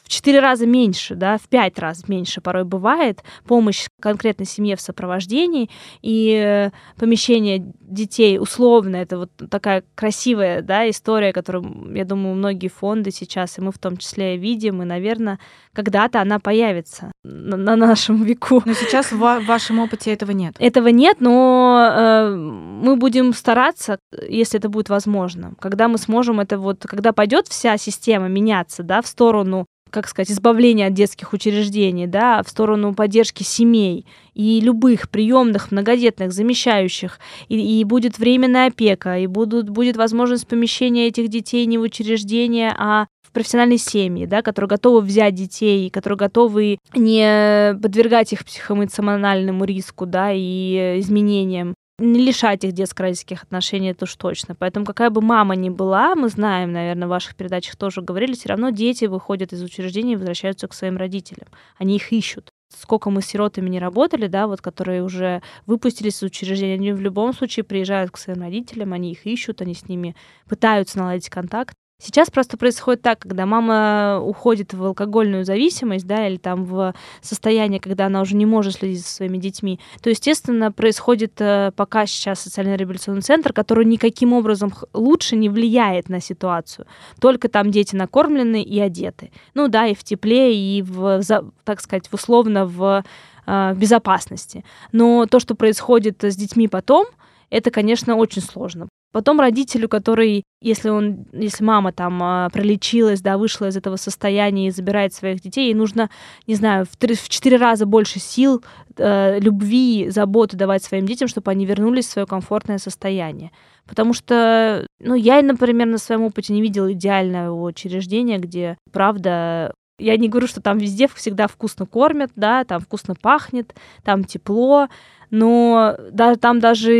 в четыре раза меньше, да, в пять раз меньше порой бывает помощь конкретной семье в сопровождении и э, помещение детей условно. Это вот такая красивая да, история, которую, я думаю, многие фонды сейчас, и мы в том числе видим, и, наверное, когда-то она появится на, на нашем веку. Но сейчас в, в вашем опыте этого нет. Этого нет, но э, мы будем стараться, если это будет возможно. Когда мы сможем это вот, когда пойдет вся система меняться, да, в сторону как сказать, избавления от детских учреждений, да, в сторону поддержки семей и любых приемных, многодетных, замещающих, и, и будет временная опека, и будут, будет возможность помещения этих детей не в учреждение, а в профессиональной семьи, да, которые готовы взять детей, которые готовы не подвергать их психоэмоциональному риску, да, и изменениям не лишать их детско-родительских отношений, это уж точно. Поэтому какая бы мама ни была, мы знаем, наверное, в ваших передачах тоже говорили, все равно дети выходят из учреждений и возвращаются к своим родителям. Они их ищут. Сколько мы с сиротами не работали, да, вот которые уже выпустились из учреждения, они в любом случае приезжают к своим родителям, они их ищут, они с ними пытаются наладить контакт. Сейчас просто происходит так, когда мама уходит в алкогольную зависимость, да, или там в состояние, когда она уже не может следить за своими детьми, то, естественно, происходит э, пока сейчас социальный реабилитационный центр, который никаким образом лучше не влияет на ситуацию. Только там дети накормлены и одеты. Ну да, и в тепле, и в, так сказать, условно в э, безопасности. Но то, что происходит с детьми потом, это, конечно, очень сложно. Потом родителю, который, если он, если мама там а, пролечилась, да, вышла из этого состояния и забирает своих детей, ей нужно, не знаю, в, три, в четыре раза больше сил, э, любви, заботы давать своим детям, чтобы они вернулись в свое комфортное состояние. Потому что, ну, я, например, на своем опыте не видела идеального учреждения, где, правда, я не говорю, что там везде всегда вкусно кормят, да, там вкусно пахнет, там тепло, но да, там даже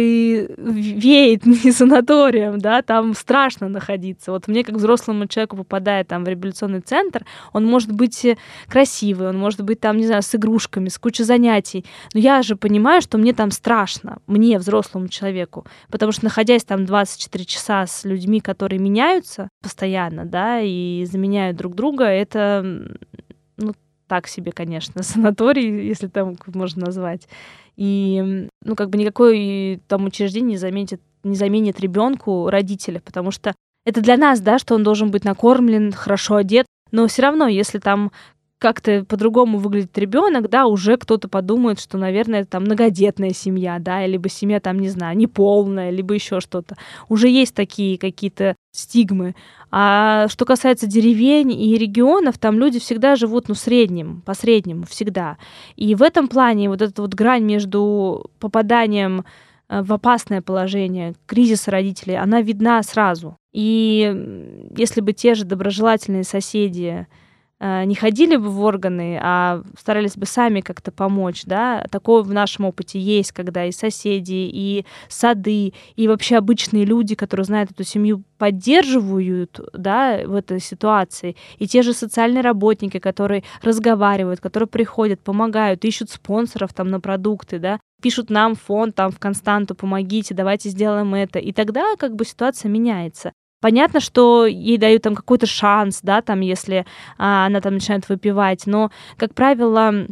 веет не санаторием, да, там страшно находиться. Вот мне, как взрослому человеку, попадая там в реабилитационный центр, он может быть красивый, он может быть там, не знаю, с игрушками, с кучей занятий, но я же понимаю, что мне там страшно, мне, взрослому человеку, потому что, находясь там 24 часа с людьми, которые меняются постоянно, да, и заменяют друг друга, это, ну, так себе, конечно, санаторий, если там можно назвать. И, ну, как бы никакое там учреждение не заменит, не заменит ребенку родителя, потому что это для нас, да, что он должен быть накормлен, хорошо одет, но все равно, если там как-то по-другому выглядит ребенок, да, уже кто-то подумает, что, наверное, это там многодетная семья, да, либо семья там, не знаю, неполная, либо еще что-то. Уже есть такие какие-то стигмы. А что касается деревень и регионов, там люди всегда живут, ну, средним, по среднему, всегда. И в этом плане вот эта вот грань между попаданием э, в опасное положение, кризис родителей, она видна сразу. И если бы те же доброжелательные соседи не ходили бы в органы, а старались бы сами как-то помочь, да, такое в нашем опыте есть, когда и соседи, и сады, и вообще обычные люди, которые знают эту семью, поддерживают, да, в этой ситуации, и те же социальные работники, которые разговаривают, которые приходят, помогают, ищут спонсоров там на продукты, да, пишут нам фонд там в константу, помогите, давайте сделаем это, и тогда как бы ситуация меняется. Понятно, что ей дают там какой-то шанс, да, там, если а, она там начинает выпивать, но, как правило,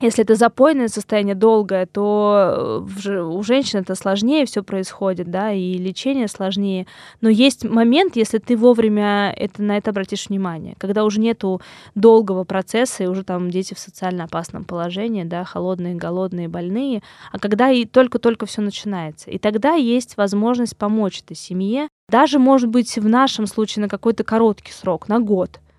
если это запойное состояние долгое, то э, у женщин это сложнее все происходит, да, и лечение сложнее. Но есть момент, если ты вовремя это, на это обратишь внимание, когда уже нету долгого процесса, и уже там дети в социально опасном положении, да, холодные, голодные, больные, а когда и только-только все начинается. И тогда есть возможность помочь этой семье, даже, может быть, в нашем случае на какой-то короткий срок, на год –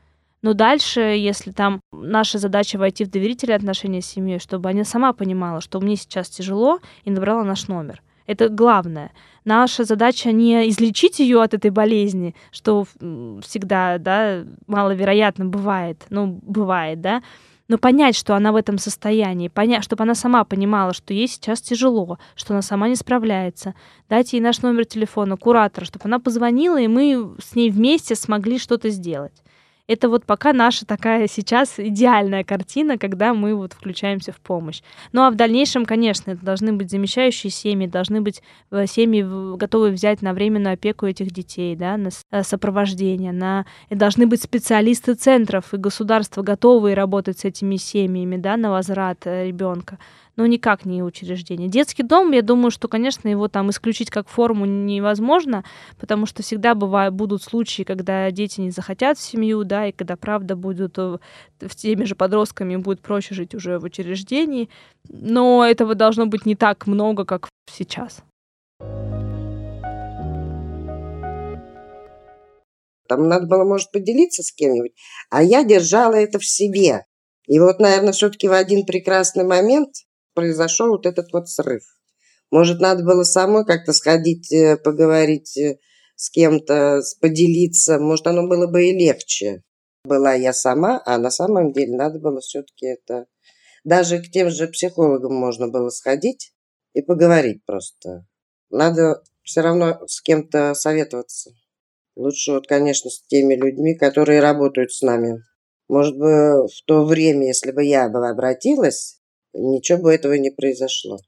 но дальше, если там наша задача войти в доверительные отношения с семьей, чтобы она сама понимала, что мне сейчас тяжело, и набрала наш номер. Это главное. Наша задача не излечить ее от этой болезни, что всегда, да, маловероятно бывает, ну, бывает, да, но понять, что она в этом состоянии, понять, чтобы она сама понимала, что ей сейчас тяжело, что она сама не справляется, дать ей наш номер телефона, куратора, чтобы она позвонила, и мы с ней вместе смогли что-то сделать. Это вот пока наша такая сейчас идеальная картина, когда мы вот включаемся в помощь. Ну а в дальнейшем, конечно, это должны быть замещающие семьи, должны быть э, семьи готовы взять на временную опеку этих детей, да, на э, сопровождение, на... И должны быть специалисты центров, и государство готовые работать с этими семьями, да, на возврат э, ребенка но никак не учреждение. Детский дом, я думаю, что, конечно, его там исключить как форму невозможно, потому что всегда бывают, будут случаи, когда дети не захотят в семью, да, и когда, правда, будут в теми же подростками будет проще жить уже в учреждении, но этого должно быть не так много, как сейчас. Там надо было, может, поделиться с кем-нибудь, а я держала это в себе. И вот, наверное, все-таки в один прекрасный момент произошел вот этот вот срыв. Может, надо было самой как-то сходить, э, поговорить э, с кем-то, поделиться. Может, оно было бы и легче. Была я сама, а на самом деле надо было все-таки это... Даже к тем же психологам можно было сходить и поговорить просто. Надо все равно с кем-то советоваться. Лучше вот, конечно, с теми людьми, которые работают с нами. Может быть, в то время, если бы я была обратилась, ничего бы этого не произошло.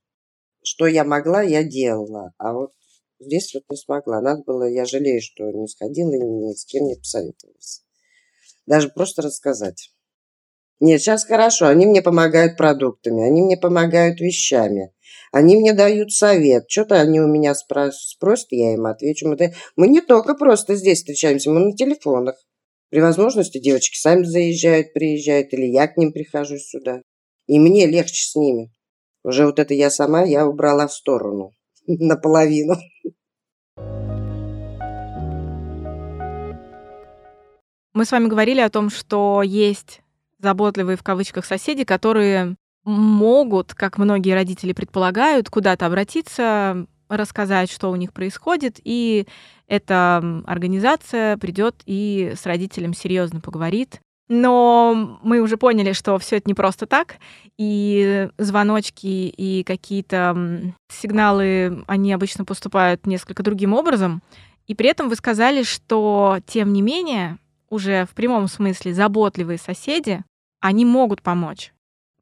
Что я могла, я делала. А вот здесь вот не смогла. Надо было, я жалею, что не сходила и ни с кем не посоветовалась. Даже просто рассказать. Нет, сейчас хорошо. Они мне помогают продуктами, они мне помогают вещами. Они мне дают совет. Что-то они у меня спросят, я им отвечу. Мы, мы не только просто здесь встречаемся, мы на телефонах. При возможности девочки сами заезжают, приезжают, или я к ним прихожу сюда. И мне легче с ними. Уже вот это я сама, я убрала в сторону. Наполовину. Мы с вами говорили о том, что есть заботливые в кавычках соседи, которые могут, как многие родители предполагают, куда-то обратиться, рассказать, что у них происходит, и эта организация придет и с родителем серьезно поговорит. Но мы уже поняли, что все это не просто так, и звоночки и какие-то сигналы, они обычно поступают несколько другим образом. И при этом вы сказали, что, тем не менее, уже в прямом смысле заботливые соседи, они могут помочь.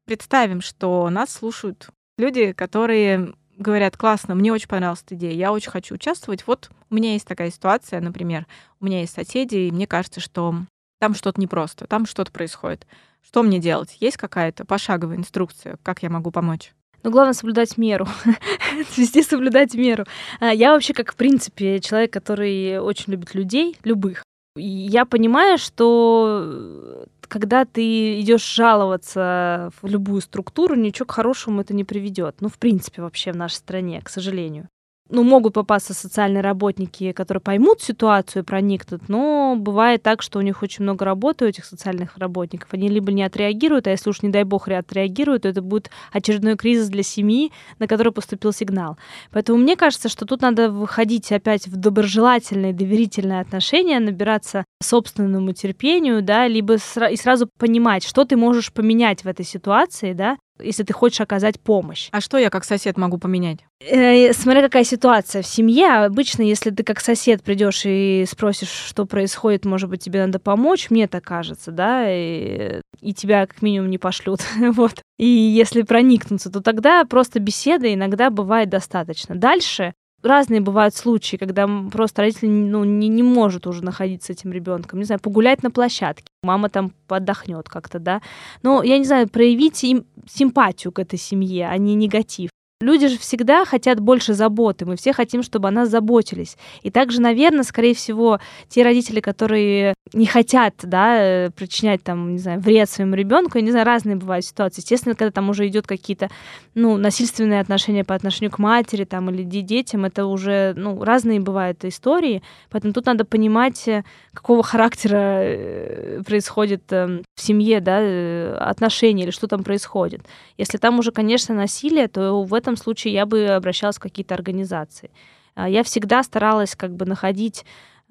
Представим, что нас слушают люди, которые говорят, классно, мне очень понравилась эта идея, я очень хочу участвовать. Вот у меня есть такая ситуация, например, у меня есть соседи, и мне кажется, что там что-то непросто, там что-то происходит. Что мне делать? Есть какая-то пошаговая инструкция, как я могу помочь? Ну, главное соблюдать меру. Везде соблюдать меру. А, я вообще, как в принципе, человек, который очень любит людей, любых. Я понимаю, что когда ты идешь жаловаться в любую структуру, ничего к хорошему это не приведет. Ну, в принципе, вообще в нашей стране, к сожалению ну, могут попасться социальные работники, которые поймут ситуацию и проникнут, но бывает так, что у них очень много работы, у этих социальных работников. Они либо не отреагируют, а если уж, не дай бог, отреагируют, то это будет очередной кризис для семьи, на который поступил сигнал. Поэтому мне кажется, что тут надо выходить опять в доброжелательные, доверительные отношения, набираться собственному терпению, да, либо сра- и сразу понимать, что ты можешь поменять в этой ситуации, да, если ты хочешь оказать помощь. А что я как сосед могу поменять? Э, смотря какая ситуация в семье. Обычно, если ты как сосед придешь и спросишь, что происходит, может быть, тебе надо помочь, мне так кажется, да, и, и тебя как минимум не пошлют. вот. И если проникнуться, то тогда просто беседа иногда бывает достаточно. Дальше разные бывают случаи, когда просто родитель ну, не, не может уже находиться с этим ребенком. Не знаю, погулять на площадке. Мама там отдохнет как-то, да. Но, я не знаю, проявить им симпатию к этой семье, а не негатив. Люди же всегда хотят больше заботы, мы все хотим, чтобы о нас заботились. И также, наверное, скорее всего, те родители, которые не хотят, да, причинять там, не знаю, вред своему ребенку, я не знаю, разные бывают ситуации. Естественно, когда там уже идет какие-то, ну, насильственные отношения по отношению к матери там или детям, это уже, ну, разные бывают истории, поэтому тут надо понимать, э, какого характера э, происходит в семье, да, э, отношения или что там происходит. Если там уже, конечно, насилие, то в этом этом случае я бы обращалась в какие-то организации. А, я всегда старалась как бы находить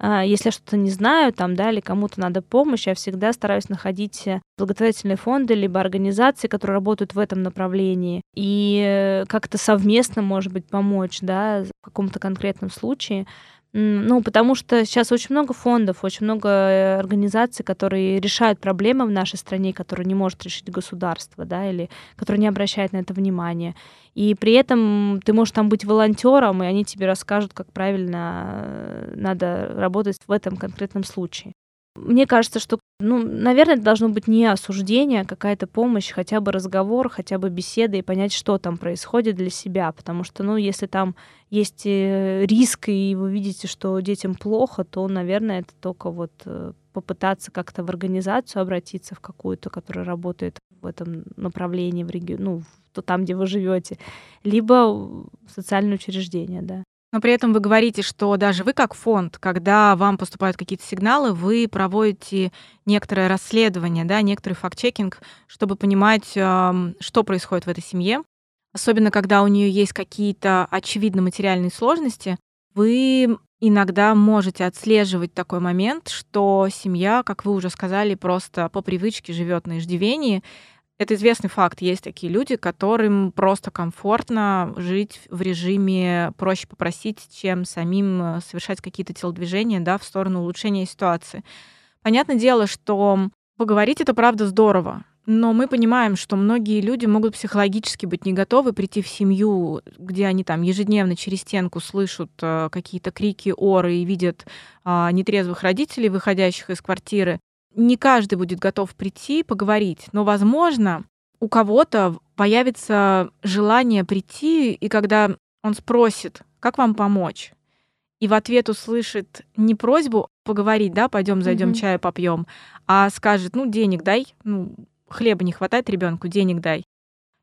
а, если я что-то не знаю, там, да, или кому-то надо помощь, я всегда стараюсь находить э, благотворительные фонды, либо организации, которые работают в этом направлении, и э, как-то совместно, может быть, помочь, да, в каком-то конкретном случае. Ну, потому что сейчас очень много фондов, очень много э, организаций, которые решают проблемы в нашей стране, которые не может решить государство, да, или которые не обращают на это внимания. И при этом ты можешь там быть волонтером, и они тебе расскажут, как правильно э, надо работать в этом конкретном случае. Мне кажется, что, ну, наверное, это должно быть не осуждение, а какая-то помощь, хотя бы разговор, хотя бы беседа и понять, что там происходит для себя. Потому что, ну, если там есть э, риск, и вы видите, что детям плохо, то, наверное, это только вот э, попытаться как-то в организацию обратиться, в какую-то, которая работает в этом направлении, в регионе, ну, то там, где вы живете, либо в социальное учреждение, да. Но при этом вы говорите, что даже вы как фонд, когда вам поступают какие-то сигналы, вы проводите некоторое расследование, да, некоторый факт-чекинг, чтобы понимать, что происходит в этой семье. Особенно, когда у нее есть какие-то очевидно материальные сложности, вы иногда можете отслеживать такой момент, что семья, как вы уже сказали, просто по привычке живет на иждивении, это известный факт. Есть такие люди, которым просто комфортно жить в режиме проще попросить, чем самим совершать какие-то телодвижения да, в сторону улучшения ситуации. Понятное дело, что Поговорить это правда здорово. Но мы понимаем, что многие люди могут психологически быть не готовы прийти в семью, где они там ежедневно через стенку слышат э, какие-то крики, оры и видят э, нетрезвых родителей, выходящих из квартиры. Не каждый будет готов прийти поговорить, но, возможно, у кого-то появится желание прийти, и когда он спросит, как вам помочь, и в ответ услышит не просьбу поговорить, да, пойдем зайдем mm-hmm. чаю попьем, а скажет, ну, денег дай, ну, хлеба не хватает ребенку, денег дай.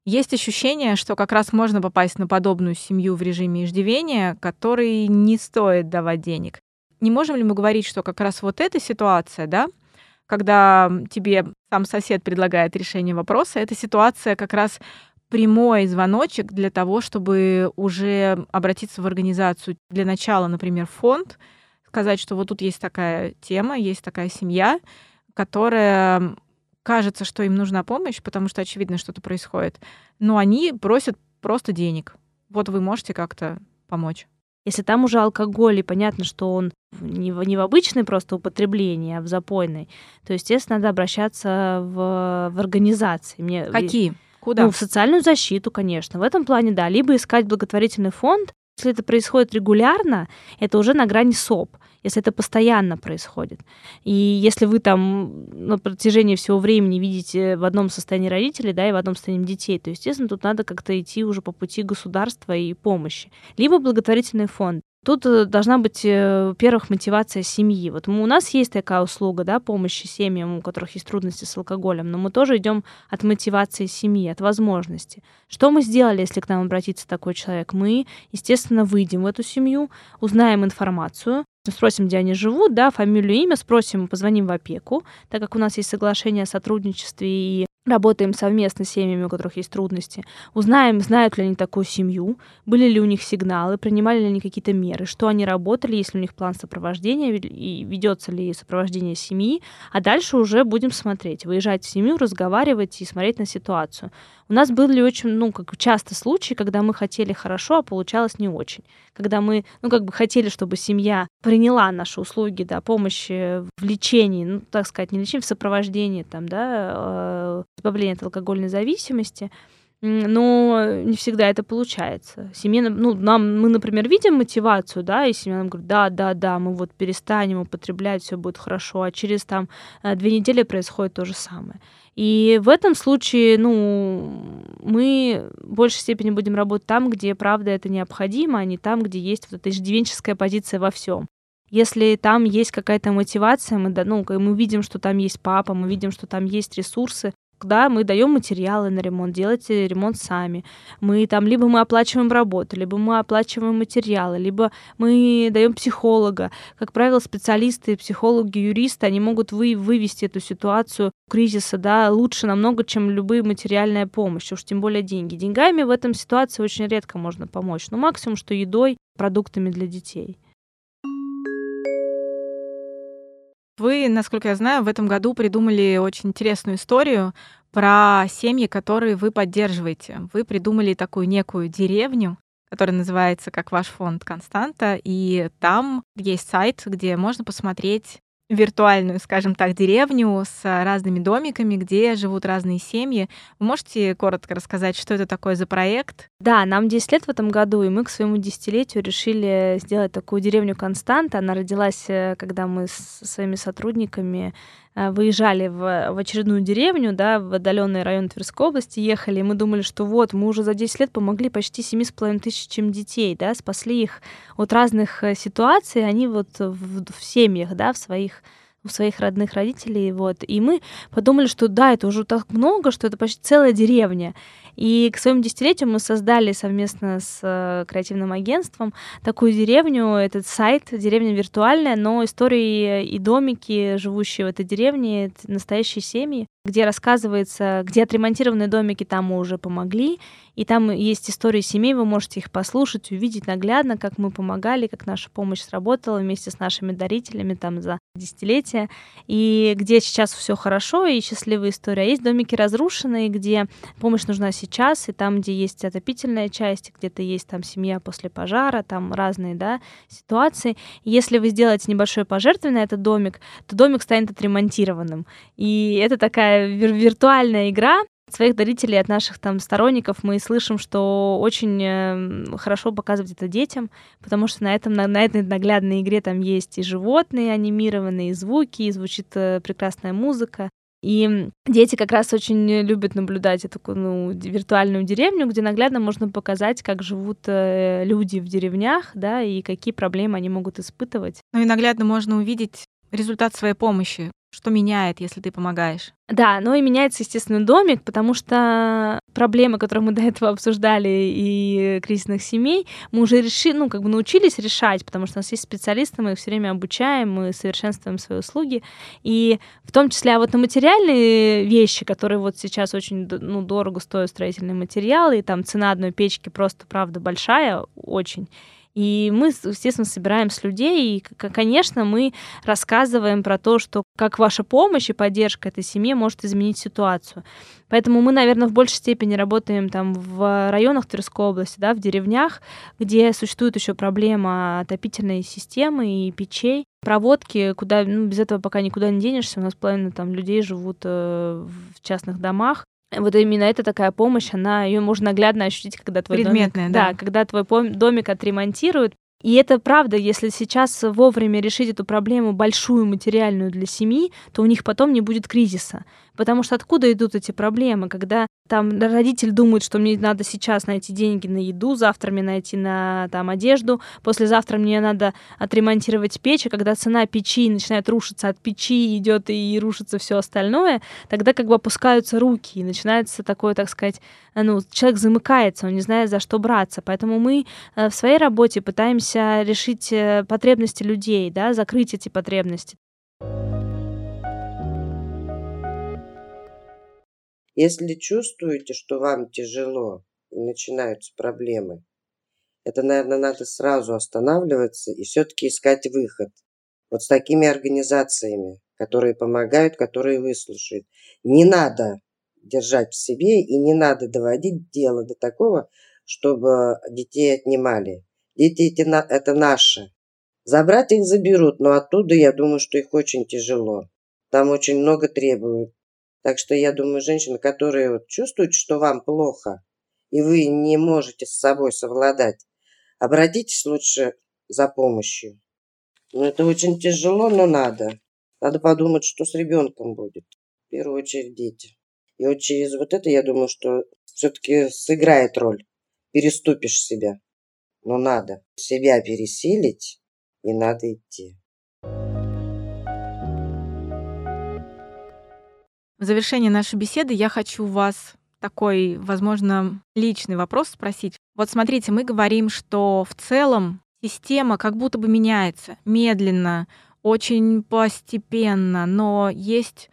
Есть ощущение, что как раз можно попасть на подобную семью в режиме иждивения, который не стоит давать денег. Не можем ли мы говорить, что как раз вот эта ситуация, да, когда тебе сам сосед предлагает решение вопроса, эта ситуация как раз прямой звоночек для того, чтобы уже обратиться в организацию. Для начала, например, фонд, сказать, что вот тут есть такая тема, есть такая семья, которая кажется, что им нужна помощь, потому что очевидно что-то происходит, но они просят просто денег. Вот вы можете как-то помочь. Если там уже алкоголь, и понятно, что он не в, не в обычное просто употребление, а в запойной, то, естественно, надо обращаться в, в организации. Мне, Какие? Куда? Ну, в социальную защиту, конечно. В этом плане, да. Либо искать благотворительный фонд. Если это происходит регулярно, это уже на грани СОП если это постоянно происходит. И если вы там на протяжении всего времени видите в одном состоянии родителей, да, и в одном состоянии детей, то, естественно, тут надо как-то идти уже по пути государства и помощи. Либо благотворительный фонд. Тут э, должна быть, э, во-первых, мотивация семьи. Вот у нас есть такая услуга, да, помощи семьям, у которых есть трудности с алкоголем, но мы тоже идем от мотивации семьи, от возможности. Что мы сделали, если к нам обратится такой человек? Мы, естественно, выйдем в эту семью, узнаем информацию, спросим, где они живут, да, фамилию, имя, спросим, позвоним в опеку, так как у нас есть соглашение о сотрудничестве и работаем совместно с семьями, у которых есть трудности, узнаем, знают ли они такую семью, были ли у них сигналы, принимали ли они какие-то меры, что они работали, есть ли у них план сопровождения, и ведется ли сопровождение семьи, а дальше уже будем смотреть, выезжать в семью, разговаривать и смотреть на ситуацию. У нас были очень, ну, как часто случаи, когда мы хотели хорошо, а получалось не очень. Когда мы, ну, как бы хотели, чтобы семья приняла наши услуги, да, помощи в лечении, ну, так сказать, не лечении, в сопровождении, там, да, э, избавления от алкогольной зависимости, но не всегда это получается. Семья, ну, нам, мы, например, видим мотивацию, да, и семья нам говорит, да, да, да, мы вот перестанем употреблять, все будет хорошо, а через там э, две недели происходит то же самое. И в этом случае, ну, мы в большей степени будем работать там, где, правда, это необходимо, а не там, где есть вот эта иждивенческая позиция во всем. Если там есть какая-то мотивация, мы, ну, мы видим, что там есть папа, мы видим, что там есть ресурсы, да, мы даем материалы на ремонт, делайте ремонт сами. Мы там либо мы оплачиваем работу, либо мы оплачиваем материалы, либо мы даем психолога. Как правило, специалисты, психологи, юристы, они могут вы, вывести эту ситуацию кризиса, да, лучше намного, чем любые материальная помощь, уж тем более деньги. Деньгами в этом ситуации очень редко можно помочь. Ну, максимум, что едой, продуктами для детей. Вы, насколько я знаю, в этом году придумали очень интересную историю про семьи, которые вы поддерживаете. Вы придумали такую некую деревню, которая называется как ваш фонд Константа, и там есть сайт, где можно посмотреть виртуальную, скажем так, деревню с разными домиками, где живут разные семьи. Вы можете коротко рассказать, что это такое за проект? Да, нам 10 лет в этом году, и мы к своему десятилетию решили сделать такую деревню Константа. Она родилась, э, когда мы с своими сотрудниками выезжали в, в очередную деревню, да, в отдаленный район Тверской области, ехали, и мы думали, что вот, мы уже за 10 лет помогли почти 7,5 тысячам детей, да, спасли их от разных э, ситуаций, они вот в, в семьях, да, в своих у своих родных родителей, вот. И мы подумали, что да, это уже так много, что это почти целая деревня. И к своему десятилетию мы создали совместно с э, креативным агентством такую деревню, этот сайт, деревня виртуальная, но истории и домики, живущие в этой деревне, настоящие семьи, где рассказывается, где отремонтированные домики там мы уже помогли, и там есть истории семей, вы можете их послушать, увидеть наглядно, как мы помогали, как наша помощь сработала вместе с нашими дарителями там за десятилетия, и где сейчас все хорошо и счастливая история. А есть домики разрушенные, где помощь нужна сейчас сейчас, и там, где есть отопительная часть, где-то есть там семья после пожара, там разные, да, ситуации. если вы сделаете небольшое пожертвование на этот домик, то домик станет отремонтированным. И это такая вир- виртуальная игра, от своих дарителей, от наших там сторонников мы слышим, что очень э, хорошо показывать это детям, потому что на этом на, на этой наглядной игре там есть и животные анимированные, и звуки, и звучит э, прекрасная музыка. И дети как раз очень любят наблюдать эту ну, виртуальную деревню, где наглядно можно показать, как живут э, люди в деревнях, да, и какие проблемы они могут испытывать. Ну и наглядно можно увидеть результат своей помощи, что меняет, если ты помогаешь? Да, ну и меняется, естественно, домик, потому что проблемы, которые мы до этого обсуждали, и кризисных семей, мы уже решили, ну, как бы научились решать, потому что у нас есть специалисты, мы их все время обучаем, мы совершенствуем свои услуги. И в том числе, а вот на материальные вещи, которые вот сейчас очень ну, дорого стоят строительные материалы, и там цена одной печки просто, правда, большая, очень. И мы, естественно, собираем с людей, и, конечно, мы рассказываем про то, что как ваша помощь и поддержка этой семье может изменить ситуацию. Поэтому мы, наверное, в большей степени работаем там в районах Тверской области, да, в деревнях, где существует еще проблема отопительной системы и печей, проводки, куда ну, без этого пока никуда не денешься. У нас половина там людей живут э, в частных домах, вот именно эта такая помощь, она ее можно наглядно ощутить, когда твой Предметная, домик, да. да, когда твой домик отремонтируют. И это правда, если сейчас вовремя решить эту проблему большую материальную для семьи, то у них потом не будет кризиса. Потому что откуда идут эти проблемы, когда там родитель думает, что мне надо сейчас найти деньги на еду, завтра мне найти на там одежду, послезавтра мне надо отремонтировать печь, и когда цена печи начинает рушиться от печи, идет и рушится все остальное, тогда как бы опускаются руки, и начинается такое, так сказать, ну, человек замыкается, он не знает, за что браться. Поэтому мы э, в своей работе пытаемся решить э, потребности людей, да, закрыть эти потребности. Если чувствуете, что вам тяжело и начинаются проблемы, это, наверное, надо сразу останавливаться и все-таки искать выход. Вот с такими организациями, которые помогают, которые выслушают. Не надо держать в себе и не надо доводить дело до такого, чтобы детей отнимали. Дети это наши. Забрать их заберут, но оттуда, я думаю, что их очень тяжело. Там очень много требуют. Так что я думаю, женщины, которые вот чувствуют, что вам плохо, и вы не можете с собой совладать, обратитесь лучше за помощью. Ну, это очень тяжело, но надо. Надо подумать, что с ребенком будет. В первую очередь дети. И вот через вот это, я думаю, что все-таки сыграет роль. Переступишь себя. Но надо себя пересилить, и надо идти. В завершение нашей беседы я хочу вас такой, возможно, личный вопрос спросить. Вот смотрите, мы говорим, что в целом система как будто бы меняется медленно, очень постепенно, но есть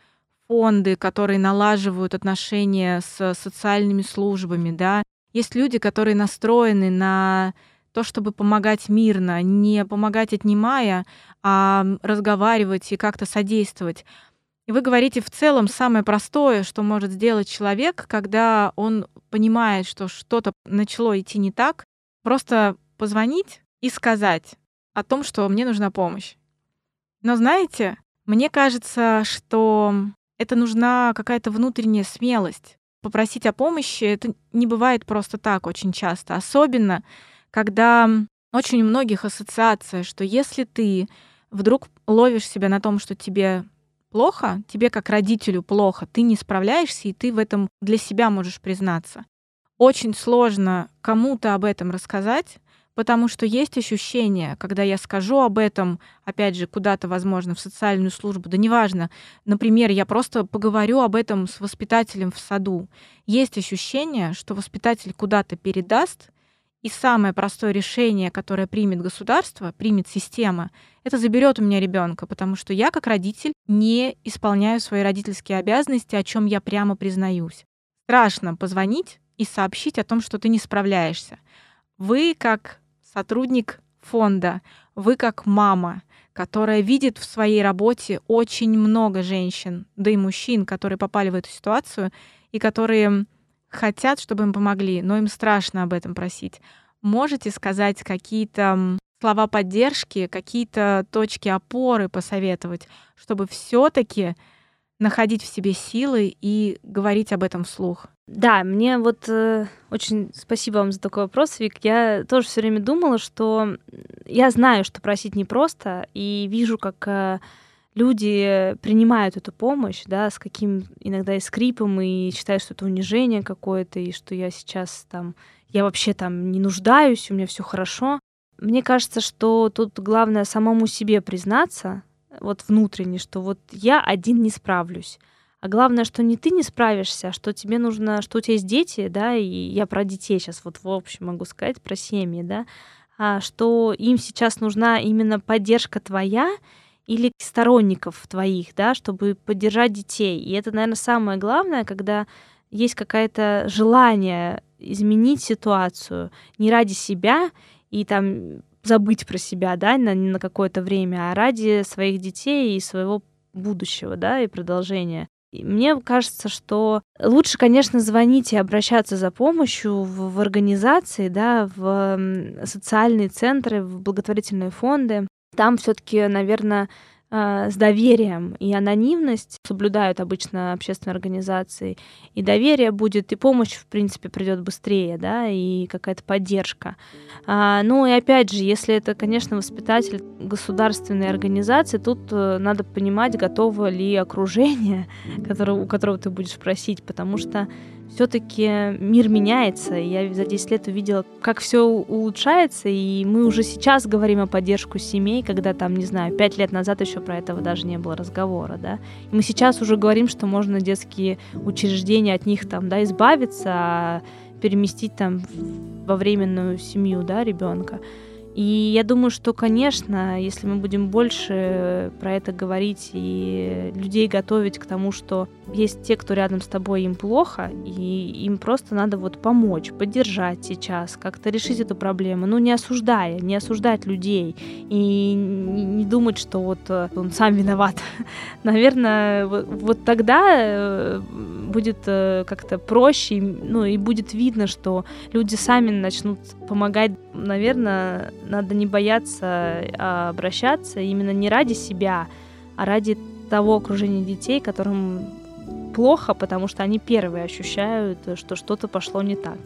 фонды, которые налаживают отношения с социальными службами, да. Есть люди, которые настроены на то, чтобы помогать мирно, не помогать отнимая, а разговаривать и как-то содействовать. И вы говорите, в целом самое простое, что может сделать человек, когда он понимает, что что-то начало идти не так, просто позвонить и сказать о том, что мне нужна помощь. Но знаете, мне кажется, что это нужна какая-то внутренняя смелость. Попросить о помощи это не бывает просто так очень часто, особенно когда очень у многих ассоциация, что если ты вдруг ловишь себя на том, что тебе плохо, тебе как родителю плохо, ты не справляешься, и ты в этом для себя можешь признаться. Очень сложно кому-то об этом рассказать, потому что есть ощущение, когда я скажу об этом, опять же, куда-то, возможно, в социальную службу, да неважно, например, я просто поговорю об этом с воспитателем в саду, есть ощущение, что воспитатель куда-то передаст, и самое простое решение, которое примет государство, примет система, это заберет у меня ребенка, потому что я, как родитель, не исполняю свои родительские обязанности, о чем я прямо признаюсь. Страшно позвонить и сообщить о том, что ты не справляешься. Вы, как сотрудник фонда, вы, как мама, которая видит в своей работе очень много женщин, да и мужчин, которые попали в эту ситуацию и которые хотят, чтобы им помогли, но им страшно об этом просить. Можете сказать какие-то слова поддержки, какие-то точки опоры посоветовать, чтобы все таки находить в себе силы и говорить об этом вслух? Да, мне вот э, очень спасибо вам за такой вопрос, Вик. Я тоже все время думала, что я знаю, что просить непросто, и вижу, как э, люди принимают эту помощь, да, с каким иногда и скрипом, и считают, что это унижение какое-то, и что я сейчас там, я вообще там не нуждаюсь, у меня все хорошо. Мне кажется, что тут главное самому себе признаться, вот внутренне, что вот я один не справлюсь. А главное, что не ты не справишься, а что тебе нужно, что у тебя есть дети, да, и я про детей сейчас вот в общем могу сказать, про семьи, да, а что им сейчас нужна именно поддержка твоя или сторонников твоих, да, чтобы поддержать детей. И это, наверное, самое главное, когда есть какое-то желание изменить ситуацию не ради себя и там забыть про себя, да, на, на какое-то время, а ради своих детей и своего будущего, да, и продолжения. Мне кажется, что лучше, конечно, звонить и обращаться за помощью в, в организации, да, в социальные центры, в благотворительные фонды. Там все-таки, наверное, а, с доверием и анонимность соблюдают обычно общественные организации, и доверие будет, и помощь, в принципе, придет быстрее, да, и какая-то поддержка. А, ну и опять же, если это, конечно, воспитатель государственной организации, тут э, надо понимать, готово ли окружение, которое, у которого ты будешь просить, потому что все-таки мир меняется. Я за 10 лет увидела, как все улучшается, и мы уже сейчас говорим о поддержку семей, когда там, не знаю, 5 лет назад еще про этого даже не было разговора, да. И мы сейчас уже говорим, что можно детские учреждения от них там, да, избавиться, а переместить там во временную семью, да, ребенка. И я думаю, что, конечно, если мы будем больше про это говорить и людей готовить к тому, что есть те, кто рядом с тобой, им плохо, и им просто надо вот помочь, поддержать сейчас, как-то решить эту проблему, ну, не осуждая, не осуждать людей и не думать, что вот э, он сам виноват. Наверное, вот, тогда э, будет э, как-то проще, ну, и будет видно, что люди сами начнут помогать, наверное, надо не бояться а обращаться именно не ради себя, а ради того окружения детей, которым плохо, потому что они первые ощущают, что что-то пошло не так.